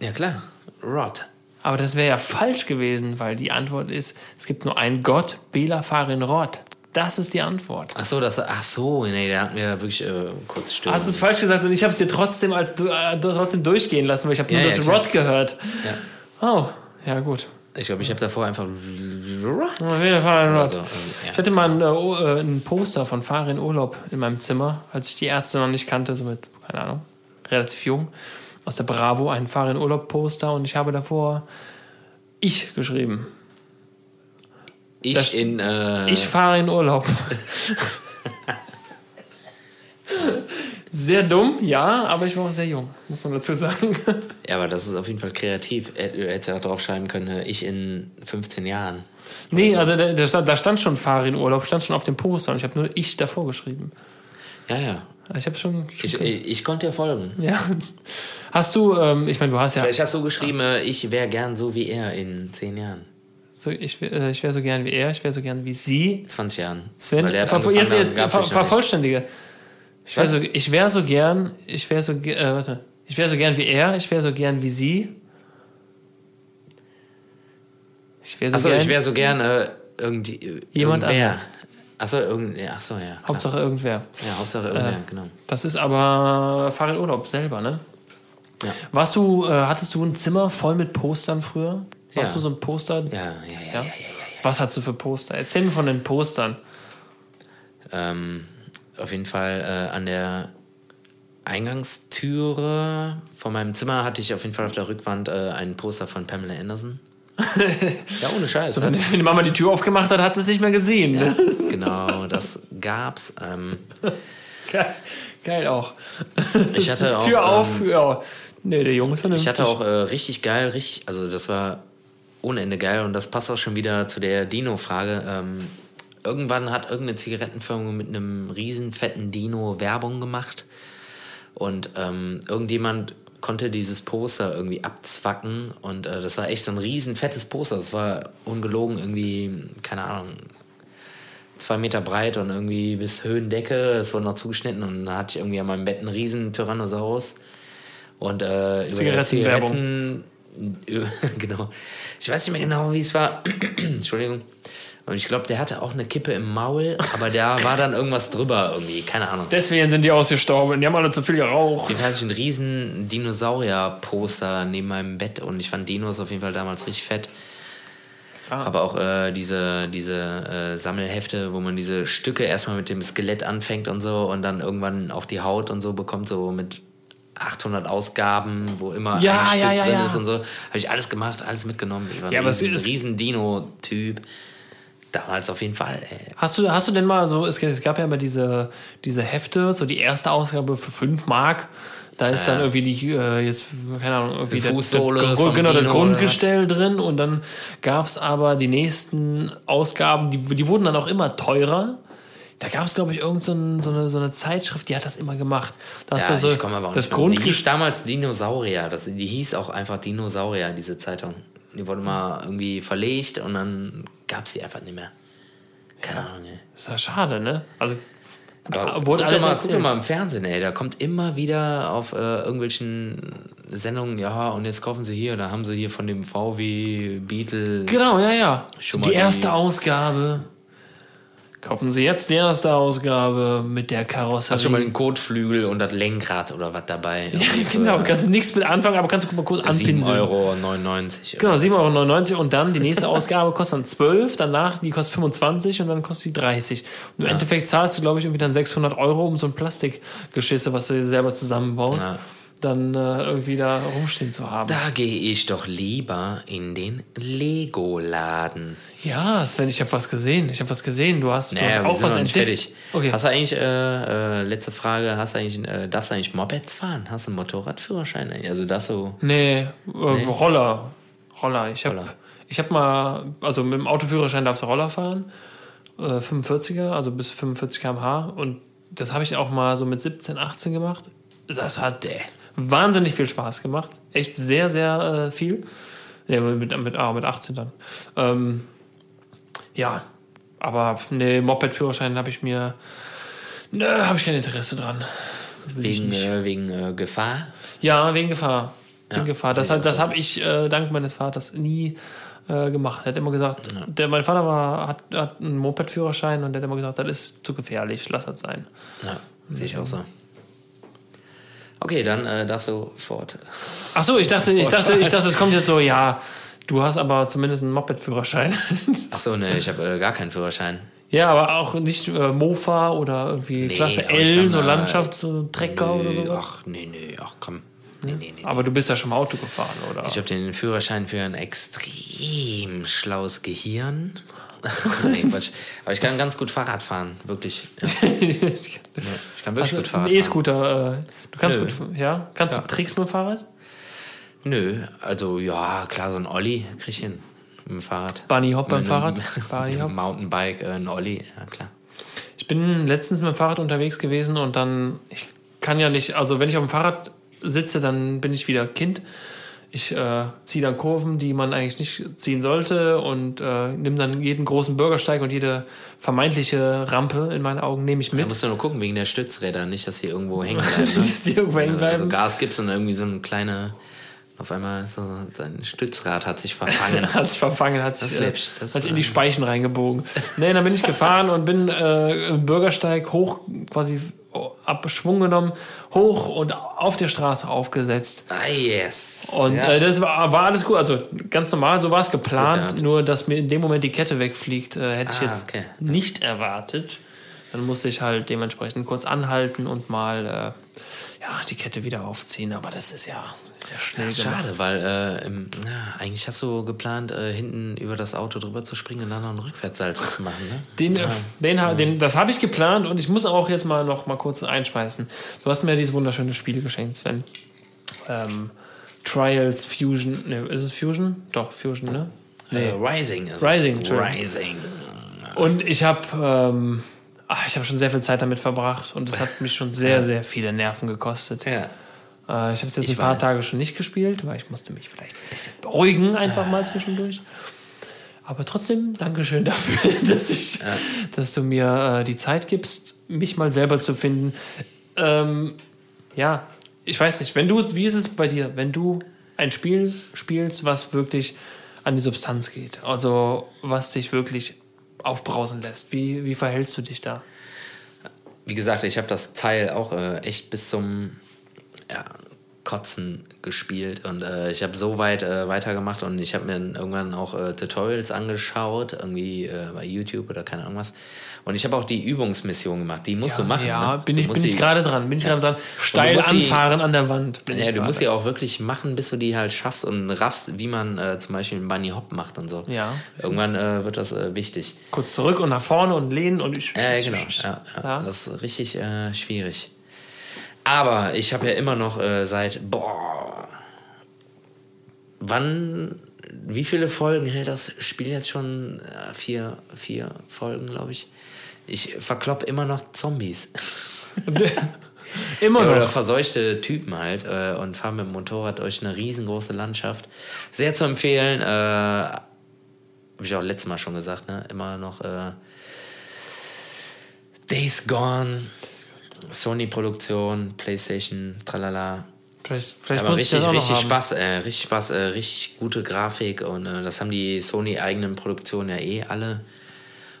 Ja, klar. Rod. Aber das wäre ja falsch gewesen, weil die Antwort ist, es gibt nur einen Gott, Bela Farin Rod. Das ist die Antwort. Ach so, das, ach so, nee, da hatten wir wirklich äh, kurz Störung. Hast du es falsch gesagt und ich habe es dir trotzdem als äh, trotzdem durchgehen lassen, weil ich habe Ja, nur ja, das klar. Rod gehört. Ja. Oh, ja gut. Ich glaube, ich habe davor einfach Rod. Auf jeden Fall Oder Rod. so, irgendwie, ja. Ich hatte mal ein, äh, äh, ein Poster von Farin Urlaub in meinem Zimmer, als ich die Ärzte noch nicht kannte, so mit, keine Ahnung, relativ jung. Aus der Bravo, ein Farin Urlaub Poster und ich habe davor ich geschrieben. Ich Das- in. Äh, Ich fahre in Urlaub. sehr dumm, ja, aber ich war auch sehr jung, muss man dazu sagen. Ja, aber das ist auf jeden Fall kreativ. Er- Du hättest ja auch draufschreiben können, ich in 15 Jahren. nee, also da, da, stand, da stand schon Fahre in Urlaub, stand schon auf dem Poster und ich habe nur ich davor geschrieben. Ja, ja. Ich habe schon. schon Ich, ich konnte dir folgen. ja. Hast du, ähm, ich meine, du hast ja. Vielleicht hast du geschrieben, äh, ich wäre gern so wie er in 10 Jahren. So, ich äh, ich wäre so gern wie er, ich wäre so gern wie sie. 20 Jahren. Sven, Weil der hat ver jetzt, jetzt ver vervollständige. Ich wäre so, ich wär so gern, ich wäre so, äh, warte, ich wäre so gern wie er, ich wäre so gern wie sie. Ich wäre so Achso, gern ich wäre so gern äh, irgendwie. äh, Jemand irgendwer. anders. Achso, irgend, achso, ja. klar. Hauptsache irgendwer. Ja, Hauptsache irgendwer, Äh, genau. Das ist aber Fahrradurlaub selber, ne? Ja. Warst du, äh, hattest du ein Zimmer voll mit Postern früher? Warst Ja. du so ein Poster? Ja, ja, ja, Ja? ja. ja. Was hast du für Poster? Erzähl mir von den Postern. Ähm, auf jeden Fall äh, an der Eingangstüre von meinem Zimmer hatte ich auf jeden Fall auf der Rückwand äh, ein Poster von Pamela Anderson. ja, ohne Scheiß. So, wenn, wenn die Mama die Tür aufgemacht hat, hat sie es nicht mehr gesehen. Ne? genau, das gab's. Ähm, Geil, geil auch. ich hatte auch, Tür ähm, auf, ja. Nee, der Junge ist. Ich hatte auch äh, richtig geil, richtig, also das war ohne Ende geil und das passt auch schon wieder zu der Dino-Frage. Ähm, irgendwann hat irgendeine Zigarettenfirma mit einem riesen fetten Dino Werbung gemacht und ähm, irgendjemand konnte dieses Poster irgendwie abzwacken und äh, das war echt so ein riesen fettes Poster. Das war ungelogen irgendwie, keine Ahnung, zwei Meter breit und irgendwie bis Höhendecke. Das wurde noch zugeschnitten und dann hatte ich irgendwie an meinem Bett einen riesen Tyrannosaurus. Und äh, über der Zigarettenwerbung. Zigaretten, genau. Ich weiß nicht mehr genau, wie es war. Entschuldigung. Und ich glaube, der hatte auch eine Kippe im Maul, aber da war dann irgendwas drüber irgendwie, keine Ahnung. Deswegen sind die ausgestorben. Die haben alle zu viel geraucht. Jetzt habe ich einen riesen Dinosaurier-Poster neben meinem Bett und ich fand Dinos auf jeden Fall damals richtig fett. Ah. Aber auch äh, diese, diese äh, Sammelhefte, wo man diese Stücke erstmal mit dem Skelett anfängt und so und dann irgendwann auch die Haut und so bekommt, so mit 800 Ausgaben, wo immer Ja, ein Stück ja, ja, drin ist und so. Habe ich alles gemacht, alles mitgenommen. Ich war ein riesen, riesen Dino-Typ. Damals auf jeden Fall. Ey. Hast du, hast du denn mal so, es, es gab ja immer diese, diese Hefte, so die erste Ausgabe für 5 Mark. Da ist dann irgendwie die, äh, jetzt, keine Ahnung, irgendwie Die der- Fußsohle der, vom genau, das Grundgestell drin und dann gab es aber die nächsten Ausgaben, die, die wurden dann auch immer teurer. Da gab es, glaube ich, irgend so, ein, so, eine, so eine Zeitschrift, die hat das immer gemacht. Da Ja, so ich komme aber auch das nicht mehr. Die hieß Grundgestell. damals Dinosaurier. Das, die hieß auch einfach Dinosaurier, diese Zeitung. Die wurde mal irgendwie verlegt und dann gab es die einfach nicht mehr. Keine Ahnung, ey. Ist ja schade, ne? Also, Aber wurde guck, doch alles mal, guck mal im Fernsehen, ey. Da kommt immer wieder auf äh, irgendwelchen Sendungen, ja, und jetzt kaufen sie hier, da haben sie hier von dem VW Beetle. Genau, ja, ja. Schon mal die- erste Ausgabe. Kaufen Sie jetzt die erste Ausgabe mit der Karosserie. Hast du schon mal den Kotflügel und das Lenkrad oder was dabei? Für Genau, kannst du nichts mit anfangen, aber kannst du mal kurz 7,99 anpinseln. Euro. Genau, 7,99 Euro und dann die nächste Ausgabe kostet dann 12, danach die kostet 25 und dann kostet die 30. Und im Endeffekt zahlst du, glaube ich, irgendwie dann 600 Euro um so ein Plastikgeschisse, was du dir selber zusammenbaust, Ja. Dann äh, irgendwie da rumstehen zu haben. Da gehe ich doch lieber in den Lego-Laden. Ja, Sven, ich habe was gesehen. Ich habe was gesehen. Du hast, du Naja, hast wir auch was entdeckt. fertig. Okay. Hast du eigentlich, äh, äh, letzte Frage, hast du eigentlich, äh, darfst du eigentlich Mopeds fahren? Hast du einen Motorradführerschein? eigentlich? Also das so. Nee, äh, Roller. Roller. Ich habe ich hab mal, also mit dem Autoführerschein darfst du Roller fahren. Äh, 45er, also bis 45 km/h. Und das habe ich auch mal so mit 17, 18 gemacht. Das hat äh, wahnsinnig viel Spaß gemacht. Echt sehr, sehr äh, viel. Nee, mit, mit, ah, mit 18 dann. Ähm, ja, aber nee, Moped-Führerschein habe ich mir. Nö, habe ich kein Interesse dran. Wegen, äh, wegen äh, Gefahr? Ja, wegen Gefahr. Wegen Ja, Gefahr. Das, das so. habe ich äh, dank meines Vaters nie äh, gemacht. Er hat immer gesagt, der, mein Vater war, hat, hat einen Moped-Führerschein und der hat immer gesagt, das ist zu gefährlich, lass das sein. Ja, sehe ich auch so. Okay, dann äh, darfst du fort. Ach so, ich dachte, ich dachte, ich dachte, es kommt jetzt so, ja, du hast aber zumindest einen Moped-Führerschein. Achso, ne, ich habe äh, gar keinen Führerschein. ja, aber auch nicht äh, Mofa oder irgendwie Nee, Klasse L, so äh, Landschafts-, so Trecker oder so. Ach, nee, nee, ach komm. Nee, nee, nee. Aber du bist ja schon mal Auto gefahren, oder? Ich habe den Führerschein für ein extrem schlaues Gehirn. nee, Quatsch. Aber ich kann ganz gut Fahrrad fahren, wirklich. Ja. Ich kann wirklich Also, gut Fahrrad fahren. E-Scooter, äh, du kannst Nö. gut, ja? Kannst Ja. du Tricks mit dem Fahrrad? Nö, also ja, klar, so ein Olli krieg ich hin. Mit dem Fahrrad. Bunny Hop beim Mit Fahrrad? Bunny mit Hop? Mountainbike, äh, ein Olli, ja klar. Ich bin letztens mit dem Fahrrad unterwegs gewesen und dann, ich kann ja nicht, also wenn ich auf dem Fahrrad sitze, dann bin ich wieder Kind. Ich äh, ziehe dann Kurven, die man eigentlich nicht ziehen sollte und äh, nehme dann jeden großen Bürgersteig und jede vermeintliche Rampe in meinen Augen nehme ich Da mit. musst du nur gucken wegen der Stützräder, nicht, dass die irgendwo hängen bleiben. Ne? Dass die irgendwo hängen Also bleiben. Gas gibst und irgendwie so eine kleine, Auf einmal ist er, sein Stützrad hat sich verfangen. hat sich verfangen, hat sich, äh, das, hat sich in die äh, Speichen reingebogen. nee, dann bin ich gefahren und bin äh, im Bürgersteig hoch, quasi ab Schwung genommen, hoch und auf der Straße aufgesetzt. ah, yes. Und ja. äh, das war, war alles gut, also ganz normal, so war es geplant, Gut, ja. nur dass mir in dem Moment die Kette wegfliegt, äh, hätte ich Ah, jetzt okay. nicht erwartet. Dann musste ich halt dementsprechend kurz anhalten und mal äh, ja, die Kette wieder aufziehen, aber das ist ja sehr schnell Das ist gemacht. schade, weil äh, im, ja, eigentlich hast du geplant, äh, hinten über das Auto drüber zu springen und dann noch einen Rückwärtssalz zu machen. Ne? Den, äh, den, ha- den, das habe ich geplant und ich muss auch jetzt mal noch mal kurz einschmeißen. Du hast mir ja dieses wunderschöne Spiel geschenkt, Sven. Ähm, Trials Fusion. Ne, ist es Fusion? Doch, Fusion, ne? Äh, Rising ist Rising. Rising. Und ich habe ähm, ach, ich habe schon sehr viel Zeit damit verbracht und es hat mich schon sehr, sehr viele Nerven gekostet. Ja. Äh, ich habe es jetzt Ich ein paar weiß. Tage schon nicht gespielt, weil ich musste mich vielleicht ein bisschen beruhigen, einfach mal zwischendurch. Aber trotzdem, Dankeschön dafür, dass, ich, dass du mir äh, die Zeit gibst, mich mal selber zu finden. Ähm, ja, ich weiß nicht, wenn du, wie ist es bei dir, wenn du ein Spiel spielst, was wirklich an die Substanz geht, also was dich wirklich aufbrausen lässt, wie, wie verhältst du dich da? Wie gesagt, ich habe das Teil auch äh, echt bis zum ja, Kotzen gespielt und äh, ich habe so weit äh, weitergemacht und ich habe mir irgendwann auch äh, Tutorials angeschaut, irgendwie äh, bei YouTube oder keine Ahnung was. Und ich habe auch die Übungsmission gemacht, die musst du machen. Ja, ne? bin ich, bin ich gerade dran, bin ich gerade dran. Steil musst die- anfahren an der Wand. Ja, du musst die auch wirklich machen, bis du die halt schaffst und raffst, wie man äh, zum Beispiel einen Bunny Hop macht und so. Ja. Irgendwann äh, wird das äh, wichtig. kurz zurück und nach vorne und lehnen und ich. Ja, ja, genau. Ja, ja. Ja. Das ist richtig äh, schwierig. Aber ich habe ja immer noch äh, seit, boah, wann, wie viele Folgen hält das Spiel jetzt schon? Äh, vier, vier Folgen, glaube ich. Ich verklopp immer noch Zombies. Immer Oder noch. verseuchte Typen halt äh, und fahre mit dem Motorrad durch eine riesengroße Landschaft. Sehr zu empfehlen. Äh, Habe ich auch letztes Mal schon gesagt, ne? Immer noch äh, Days Gone, Sony-Produktion, PlayStation, tralala. Vielleicht, vielleicht Aber richtig, richtig. Spaß, äh, richtig Spaß, äh, richtig gute Grafik und äh, das haben die Sony-eigenen Produktionen ja eh alle.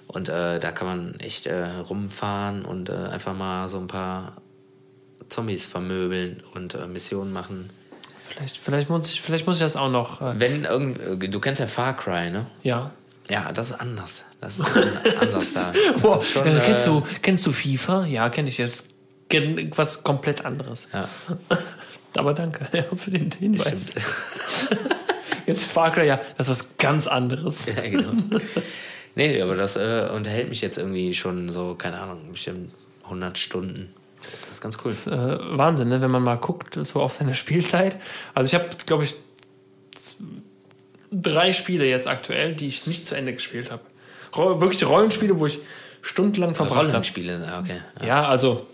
Und äh, da kann man echt äh, rumfahren und äh, einfach mal so ein paar Zombies vermöbeln und Missionen machen. Vielleicht, vielleicht, muss ich, vielleicht muss ich das auch noch. Wenn irgend, du kennst ja Far Cry, ne? ja. Ja, das ist anders. Das ist an- anders da. Das ist schon, kennst, du, kennst du FIFA? Ja, kenne ich jetzt. Was komplett anderes. Ja, Aber danke ja, für den Hinweis. Jetzt Far Cry, ja, das ist was ganz anderes. ja, genau. Nee, aber das äh, unterhält mich jetzt irgendwie schon so, keine Ahnung, bestimmt 100 Stunden. Das ist ganz cool. äh, Wahnsinn, ne? wenn man mal guckt, so auf seine Spielzeit. Also ich habe, glaube ich, drei Spiele jetzt aktuell, die ich nicht zu Ende gespielt habe. Wirklich Rollenspiele, wo ich stundenlang verbracht habe. Rollenspiele, ja, okay. Ja, also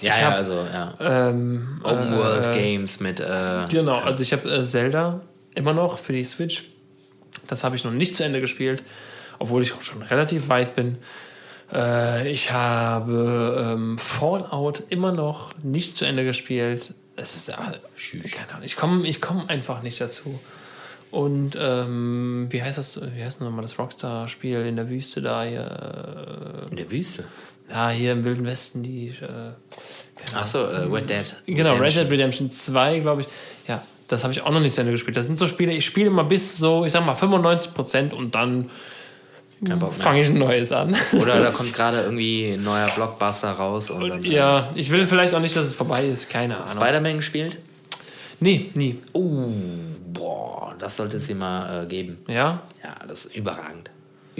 Ja, Ich ja, hab- also, ja. ähm, Open äh, World Games mit. Äh, Genau, also ich habe äh, Zelda immer noch für die Switch. Das habe ich noch nicht zu Ende gespielt, obwohl ich auch schon relativ weit bin. Äh, ich habe ähm, Fallout immer noch nicht zu Ende gespielt. Es ist, äh, keine Ahnung, ich komme ich komm einfach nicht dazu. Und ähm, wie heißt das, wie heißt nochmal das Rockstar-Spiel in der Wüste da hier? in der Wüste. Äh, ja, hier im Wilden Westen, die äh, Achso, äh, Red Dead. Genau, Red. Dead Redemption 2, glaube ich. Ja, das habe ich auch noch nicht zu Ende gespielt. Das sind so Spiele, ich spiele immer bis so, ich sag mal, 95 Prozent und dann fange ich ein neues an. Oder da kommt gerade irgendwie ein neuer Blockbuster raus und dann. äh, ja, ich will vielleicht auch nicht, dass es vorbei ist, keine Ahnung. Spider-Man gespielt? Nee, nie. Uh, boah, das sollte es dir mal äh, geben. Ja? Ja, das ist überragend.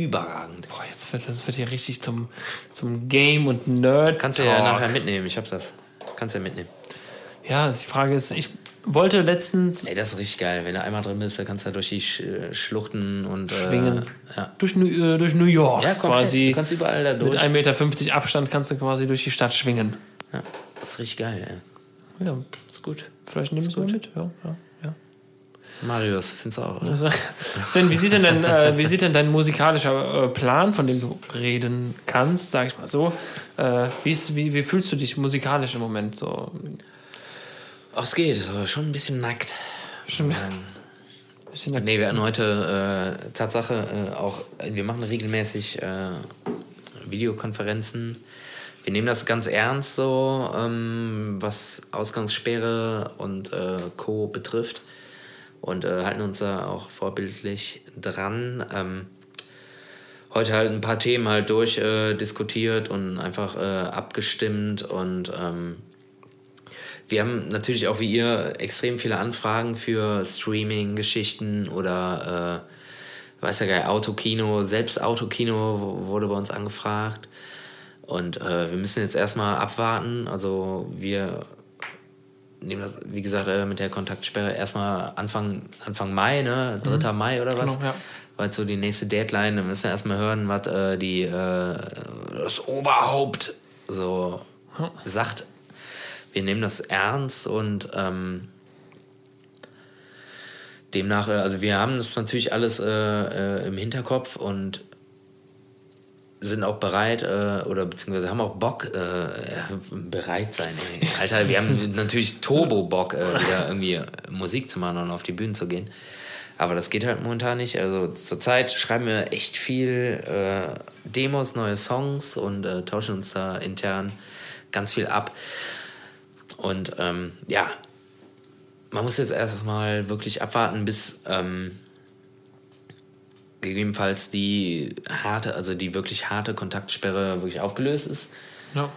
Überragend. Boah, jetzt wird das wird hier richtig zum, zum Game und Nerd. Kannst du ja nachher mitnehmen, ich hab's das. Kannst du ja mitnehmen. Ja, die Frage ist, ich wollte letztens Ey, das ist richtig geil. Wenn du einmal drin bist, dann kannst du halt durch die äh, Schluchten und. Äh, Schwingen. Ja. durch, New- äh, durch New York ja, komplett. quasi. Du kannst überall da Mit durch. 1,50 Meter Abstand kannst du quasi durch die Stadt schwingen. Ja, das ist richtig geil, ey. Ja, Ist gut. vielleicht nehmen wir mit. Ja, ja. Marius, findest du auch, oder? Also, Sven, wie sieht denn, dein, äh, wie sieht denn dein musikalischer äh, Plan, von dem du reden kannst, sag ich mal so? Äh, wie, ist, wie, wie fühlst du dich musikalisch im Moment? So, Ach, es geht. Schon ein bisschen nackt. Bestimmt. Ähm, nee, wir hatten heute äh, Tatsache äh, auch, wir machen regelmäßig äh, Videokonferenzen. Wir nehmen das ganz ernst so, ähm, was Ausgangssperre und äh, Co. betrifft und äh, halten uns da auch vorbildlich dran. Ähm, heute halt ein paar Themen halt durchdiskutiert äh, und einfach äh, abgestimmt und ähm, wir haben natürlich auch wie ihr extrem viele Anfragen für Streaming-Geschichten oder äh, weiß ja nicht, Autokino, selbst Autokino wurde bei uns angefragt. Und äh, wir müssen jetzt erstmal abwarten. Also wir nehmen das, wie gesagt, äh, mit der Kontaktsperre erstmal Anfang, Anfang Mai, ne? 3. Mhm. Mai oder was? Genau, ja. Weil so die nächste Deadline, da müssen wir erstmal hören, was äh, die äh, das Oberhaupt so hm. sagt. Wir nehmen das ernst und ähm, demnach, äh, also wir haben das natürlich alles äh, äh, im Hinterkopf und sind auch bereit äh, oder beziehungsweise haben auch Bock, äh, bereit sein. Ey. Alter, wir haben natürlich Turbo-Bock, äh, wieder irgendwie Musik zu machen und auf die Bühne zu gehen. Aber das geht halt momentan nicht. Also zurzeit schreiben wir echt viel äh, Demos, neue Songs und äh, tauschen uns da intern ganz viel ab. Und ähm, ja, man muss jetzt erstmal wirklich abwarten, bis ähm, gegebenenfalls die harte, also die wirklich harte Kontaktsperre wirklich aufgelöst ist. Ja.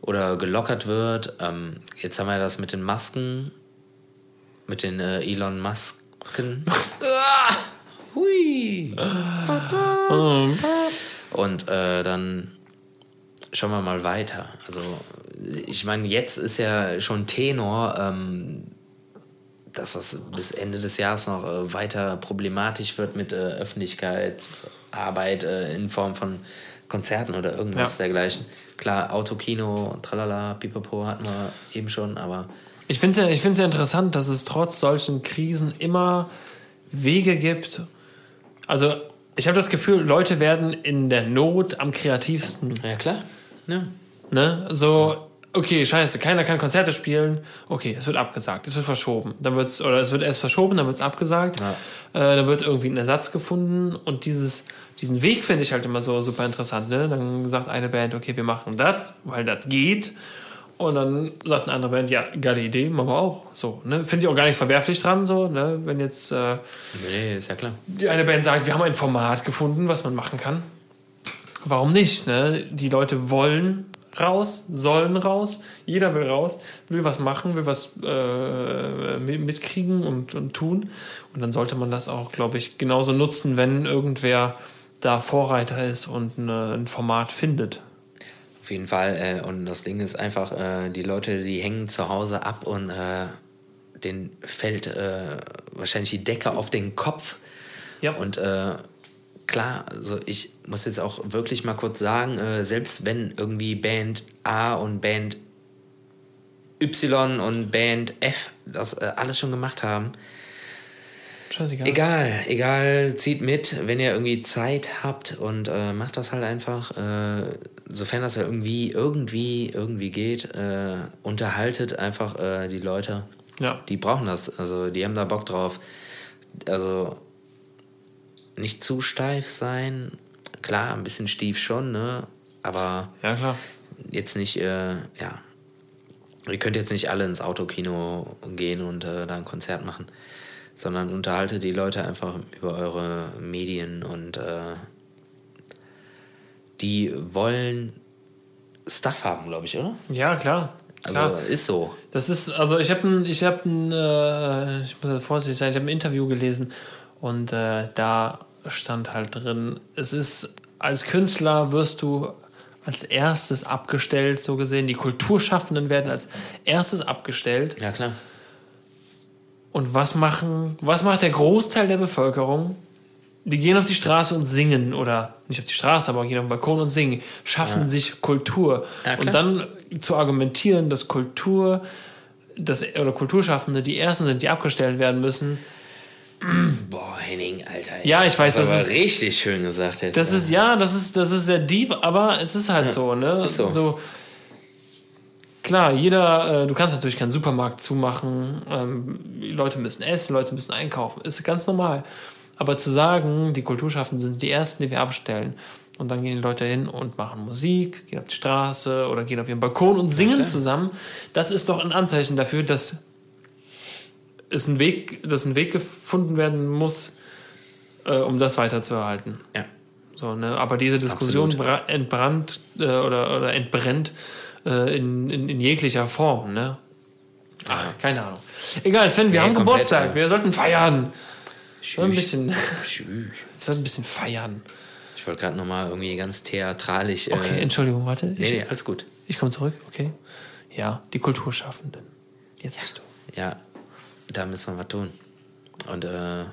Oder gelockert wird. Ähm, jetzt haben wir das mit den Masken, mit den äh, Elon Musken. Hui. Und äh, dann schauen wir mal weiter. Also ich meine, jetzt ist ja schon Tenor. Ähm, dass das bis Ende des Jahres noch äh, weiter problematisch wird mit äh, Öffentlichkeitsarbeit äh, in Form von Konzerten oder irgendwas ja. dergleichen. Klar, Autokino, tralala, pipapo hatten wir eben schon, aber. Ich finde es ja, ja interessant, dass es trotz solchen Krisen immer Wege gibt. Also, ich habe das Gefühl, Leute werden in der Not am kreativsten. Ja, klar. Ja. Ne? So, okay, scheiße, keiner kann Konzerte spielen, okay, es wird abgesagt, es wird verschoben, dann wird's, oder es wird erst verschoben, dann wird es abgesagt, ja. äh, dann wird irgendwie ein Ersatz gefunden und dieses, diesen Weg finde ich halt immer so super interessant, ne? Dann sagt eine Band, okay, wir machen das, weil das geht und dann sagt eine andere Band, ja, geile Idee, machen wir auch. So, ne? Finde ich auch gar nicht verwerflich dran, so, ne? Wenn jetzt äh, nee, ist ja klar. die eine Band sagt, wir haben ein Format gefunden, was man machen kann. Warum nicht? Ne? Die Leute wollen raus, sollen raus, jeder will raus, will was machen, will was äh, mitkriegen und, und tun. Und dann sollte man das auch, glaube ich, genauso nutzen, wenn irgendwer da Vorreiter ist und eine, ein Format findet. Auf jeden Fall. Äh, und das Ding ist einfach, äh, die Leute, die hängen zu Hause ab und äh, den fällt äh, wahrscheinlich die Decke auf den Kopf. Ja. Und äh, klar, also ich muss jetzt auch wirklich mal kurz sagen, äh, selbst wenn irgendwie Band A und Band Y und Band F das äh, alles schon gemacht haben, Scheißegal. Egal, egal, zieht mit, wenn ihr irgendwie Zeit habt und äh, macht das halt einfach, äh, sofern das ja irgendwie, irgendwie, irgendwie geht, äh, unterhaltet einfach äh, die Leute. Ja. Die brauchen das, also die haben da Bock drauf. Also nicht zu steif sein. Klar, ein bisschen stief schon, ne? Aber ja, klar. jetzt nicht, äh, ja. Ihr könnt jetzt nicht alle ins Autokino gehen und äh, da ein Konzert machen, sondern unterhaltet die Leute einfach über eure Medien und äh, die wollen Stuff haben, glaube ich, oder? Ja, klar. Also ist so. Das ist, also ich habe ein, ich habe ein, äh, ich muss vorsichtig sein, ich habe ein Interview gelesen und äh, da stand halt drin, es ist, als Künstler wirst du als erstes abgestellt, so gesehen. Die Kulturschaffenden werden als erstes abgestellt. Ja, klar. Und was machen, was macht der Großteil der Bevölkerung? Die gehen auf die Straße und singen oder nicht auf die Straße, aber gehen auf den Balkon und singen, schaffen ja. sich Kultur. Ja, und dann zu argumentieren, dass Kultur dass, oder Kulturschaffende die ersten sind, die abgestellt werden müssen, Boah, Henning, Alter. Ja, ich weiß, das, das ist richtig schön gesagt jetzt. Das ist ja, das ist das ist sehr deep, aber es ist halt ja, so, ne? Ist so. so. klar, jeder, äh, du kannst natürlich keinen Supermarkt zumachen. Ähm, die Leute müssen essen, Leute müssen einkaufen. Ist ganz normal. Aber zu sagen, die Kulturschaffenden sind die Ersten, die wir abstellen. Und dann gehen die Leute hin und machen Musik, gehen auf die Straße oder gehen auf ihren Balkon und singen zusammen. Das ist doch ein Anzeichen dafür, dass es ein Weg, dass ein Weg gefunden werden muss, äh, um das weiterzuerhalten. Ja. So, ne? Aber diese Diskussion entbrannt äh, oder, oder entbrennt äh, in, in, in jeglicher Form. Ne? Ach, keine Ahnung. Egal, Sven, wir Nee, haben Geburtstag. ja. Wir sollten feiern. Sollten ein bisschen, wir sollten ein bisschen feiern. Ich wollte gerade nochmal irgendwie ganz theatralisch. Okay, Äh, Entschuldigung, warte. nee, Ich, nee, alles gut. ich komme zurück, okay? Ja, die Kulturschaffenden. Jetzt bist du. Ja, da müssen wir was tun. Und äh,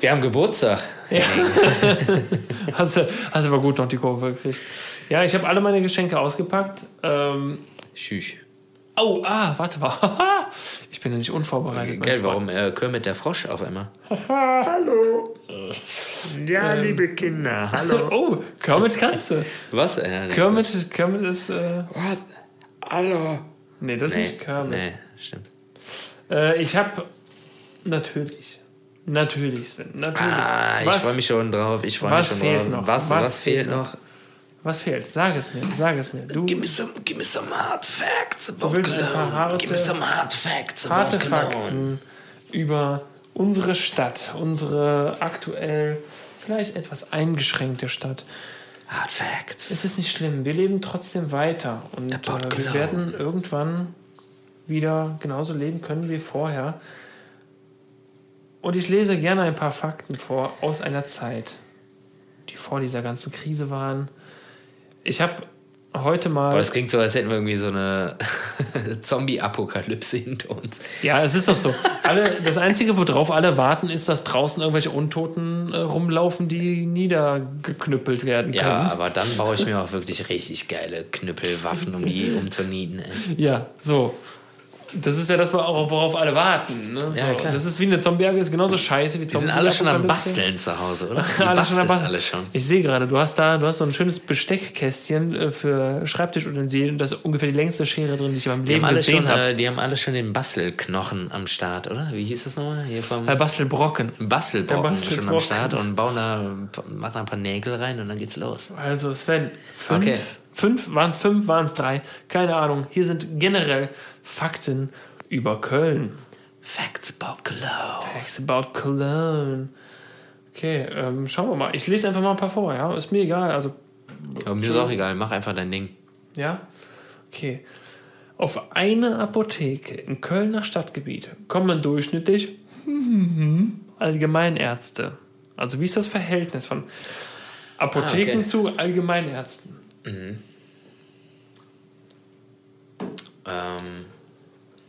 wir haben Geburtstag. Hast du, hast aber gut noch die Kurve gekriegt. Ja, ich habe alle meine Geschenke ausgepackt. Ähm, Tschüss. oh, ah, warte mal. ich bin ja nicht unvorbereitet. Gell, warum äh, Kermit der Frosch auf einmal? Hallo. Ja, liebe Kinder, hallo. Oh, Kermit kannst du. Was? Äh. Kermit, Kermit ist. Äh, Was? Hallo. nee, das Nee, ist Kermit. nee, stimmt. Äh, ich habe. Natürlich. Natürlich, Sven. Natürlich. Ah, ich freue mich schon drauf. Ich freue mich was schon fehlt drauf. noch? Was, Was was, fehlt noch? was fehlt? Sag es mir. Sag es mir. Du. Give me some, give me some hard facts about Cologne. harte- give me some hard facts about harte Cologne. Fakten über unsere Stadt, unsere aktuell vielleicht etwas eingeschränkte Stadt. Hard facts. Es ist nicht schlimm, wir leben trotzdem weiter und äh, wir werden irgendwann wieder genauso leben können wie vorher. Und ich lese gerne ein paar Fakten vor aus einer Zeit, die vor dieser ganzen Krise waren. Ich habe heute mal. Boah, das klingt so, als hätten wir irgendwie so eine Zombie-Apokalypse hinter uns. Ja, es ist doch so. Alle, das Einzige, worauf alle warten, ist, dass draußen irgendwelche Untoten äh, rumlaufen, die niedergeknüppelt werden können. Ja, aber dann baue ich mir auch wirklich richtig geile Knüppelwaffen, um die umzunieten. Ey. Ja, so. Das ist ja das, worauf alle warten. Ne? Ja, so. klar. Das ist wie eine Zombie-Jagd, ist genauso scheiße wie Die sind alle schon am. Basteln zu Hause, oder? Die alle schon am basteln alle schon. Ich sehe gerade, du hast da, du hast so ein schönes Besteckkästchen äh, für Schreibtischutensilien und da ist ungefähr die längste Schere drin, die ich in meinem Die Leben alle gesehen schon, habe. äh, die haben alle schon den Bastelknochen am Start, oder? Wie hieß das nochmal? Hier vom Äh, Bastelbrocken. Bastelbrocken der schon am Bastelbrocken. Start und bauen da, machen da ein paar Nägel rein und dann geht's los. Also Sven, fünf, Okay. fünf waren es fünf, waren es drei, keine Ahnung. Hier sind generell Fakten über Köln. Facts about Cologne. Facts about Cologne. Okay, ähm, schauen wir mal. Ich lese einfach mal ein paar vor, ja? Ist mir egal. Also, Aber mir ist auch egal, mach einfach dein Ding. ja? Okay. Auf eine Apotheke im Kölner Stadtgebiet kommen durchschnittlich Allgemeinärzte. Also wie ist das Verhältnis von Apotheken Ah, okay. zu Allgemeinärzten? Ähm,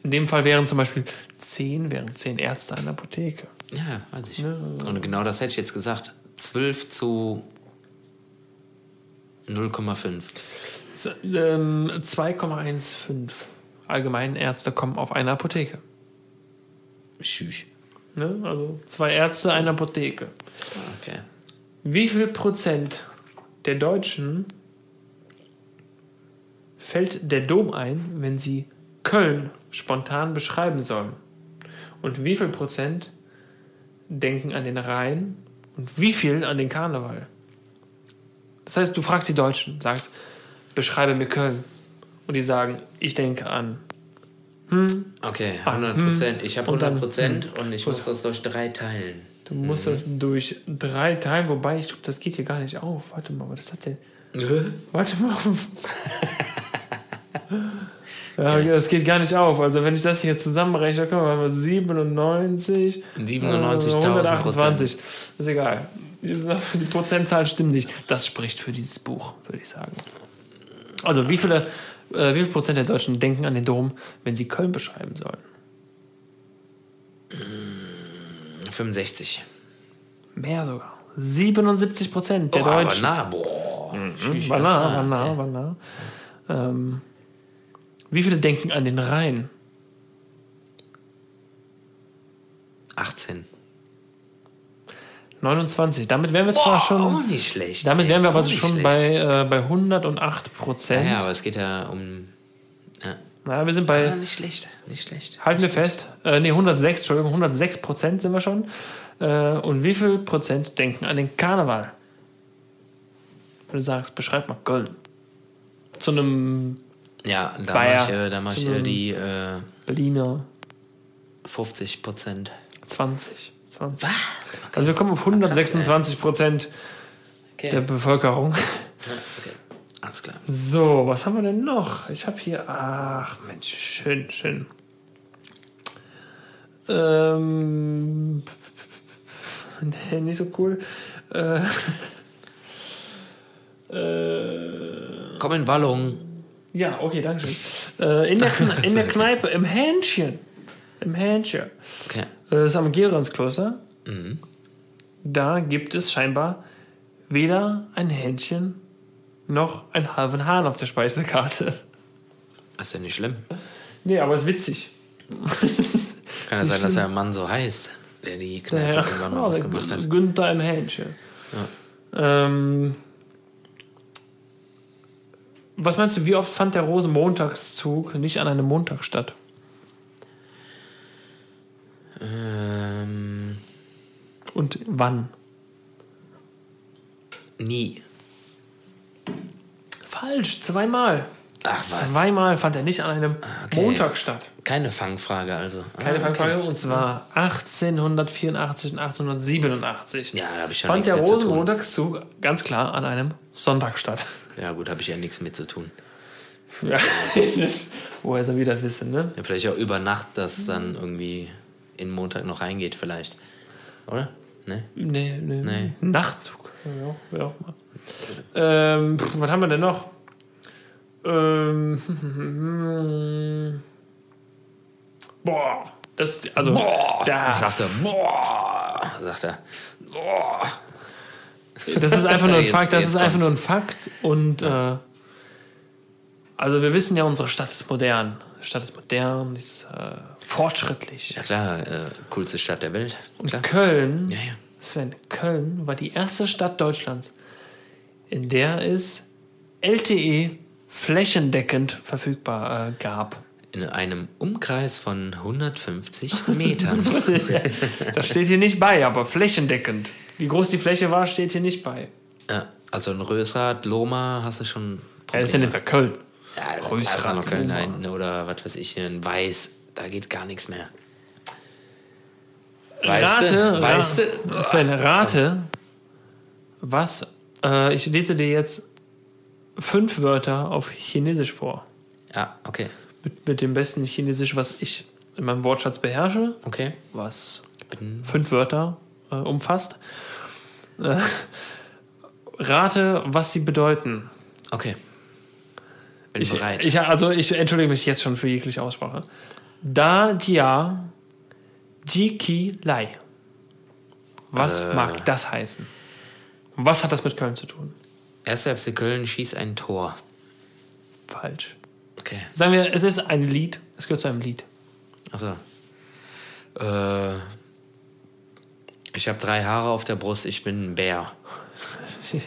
In dem Fall wären zum Beispiel zehn, wären zehn Ärzte an der Apotheke. ja, weiß ich. Und genau das hätte ich jetzt gesagt. 12 zu 0,5. So, Ähm, 2,15 Allgemeinärzte kommen auf eine Apotheke. Tschüss. Ne? Also zwei Ärzte, eine Apotheke. Okay. Wie viel Prozent der Deutschen fällt der Dom ein, wenn sie Köln spontan beschreiben sollen? Und wie viel Prozent denken an den Rhein und wie viel an den Karneval? Das heißt, du fragst die Deutschen, sagst, beschreibe mir Köln. Und die sagen, ich denke an. Okay, 100 Prozent. Ich habe Und dann- 100 Prozent und ich Gut. muss das durch drei teilen. Du musst das durch drei teilen, wobei ich glaube, das geht hier gar nicht auf. Warte mal, was hat denn? Warte mal. ja, das geht gar nicht auf. Also wenn ich das hier zusammenrechne, kommen wir mal 97, 97.000 äh, 128. Ist egal. Die Prozentzahl stimmt nicht. Das spricht für dieses Buch, würde ich sagen. Also wie viele, äh, wie viel Prozent der Deutschen denken an den Dom, wenn sie Köln beschreiben sollen? 65. Mehr sogar. 77 Prozent der oh, aber Deutschen. nah, boah. Tschüss, War nah, war nah, war nah. Ähm, wie viele denken an den Rhein? 18. 29. Damit wären wir zwar schon. Auch nicht schlecht. Damit ey, wären wir aber nicht schon schlecht. bei, äh, bei 108 Ja, Prozent. ja, aber es geht ja um. Ja. Naja, wir sind Ja, bei. nicht schlecht, nicht schlecht. Halten wir fest. Äh, nee, 106, Entschuldigung, 106 Prozent sind wir schon. Äh, und wie viel Prozent denken an den Karneval? Wenn du sagst, beschreib mal Köln. Zu einem Ja, da mache ich, äh, da mach ich äh, die äh, Berliner 50 Prozent. 20. 20. Was? Also wir kommen auf 126 Prozent Okay. der Bevölkerung. Ja, okay. Alles klar. So, was haben wir denn noch? Ich habe hier. Ach, Mensch, schön, schön. Ähm. Nee, nicht so cool. Äh, äh, Komm in Wallung. Ja, okay, danke schön. Äh, in, der, in der Kneipe, im Hähnchen. Im Hähnchen. Okay. Äh, Das ist am Geronskloster. Mhm. Da gibt es scheinbar weder ein Hähnchen noch einen halben Hahn auf der Speisekarte. Ist ja nicht schlimm. Nee, aber ist witzig. Kann ja sein, dass der Mann so heißt, der die Kneipe Ja, irgendwann mal ja, aufgemacht hat. Günther im Hähnchen. Ähm, was meinst du, wie oft fand der Rosenmontagszug nicht an einem Montag statt? Ähm, Und wann? nie. Falsch, zweimal. Ach, was? Zweimal fand er nicht an einem okay. Montag statt. Keine Fangfrage also. Keine Ah, Fangfrage, und zwar 1884 und 1887. Ja, da habe ich ja Fand der. Rosenmontagszug ganz klar an einem Sonntag statt. Ja gut, habe ich ja nichts mit zu tun. Ja, woher soll wir das wissen, ne? Ja, vielleicht auch über Nacht, dass dann irgendwie in Montag noch reingeht vielleicht. Oder? Ne? Nee, nee. Nee. Nachtzug. Ja, wer auch mal. Ähm, was haben wir denn noch? Ähm, boah. Das, also, da, Ich sagte, boah, sagt er. Boah. Das ist einfach nur ein Fakt. Das ist einfach nur ein Fakt. Und äh, also wir wissen ja, unsere Stadt ist modern. Die Stadt ist modern, ist äh, fortschrittlich. Ja klar, äh, coolste Stadt der Welt. Und Klar. Köln, Ja, ja. Sven, Köln war die erste Stadt Deutschlands, in der es LTE flächendeckend verfügbar äh, gab. In einem Umkreis von 150 Metern. Das steht hier nicht bei, aber flächendeckend. Wie groß die Fläche war, steht hier nicht bei. ja, also in Rösrath, Loma hast du schon Ja, das ist ja nicht bei Köln. Ja, Rösrath, noch Köln da hinten oder was weiß ich, in Weiß. Da geht gar nichts mehr. Rate, Weißt du? Sven, rate, was, äh, ich lese dir jetzt fünf Wörter auf Chinesisch vor. Ja, okay. Mit, mit dem besten Chinesisch, was ich in meinem Wortschatz beherrsche. Okay. was fünf Wörter äh, umfasst. Äh, rate, was sie bedeuten. Okay. Bin Ich, bereit. ich, also ich entschuldige mich jetzt schon für jegliche Aussprache. Da Dia Ji Ki Lai. Was Äh. mag das heißen? Was hat das mit Köln zu tun? 1. FC Köln schießt ein Tor. Falsch. Okay. Sagen wir, es ist ein Lied. Es gehört zu einem Lied. Achso. Äh, ich habe drei Haare auf der Brust, ich bin ein Bär.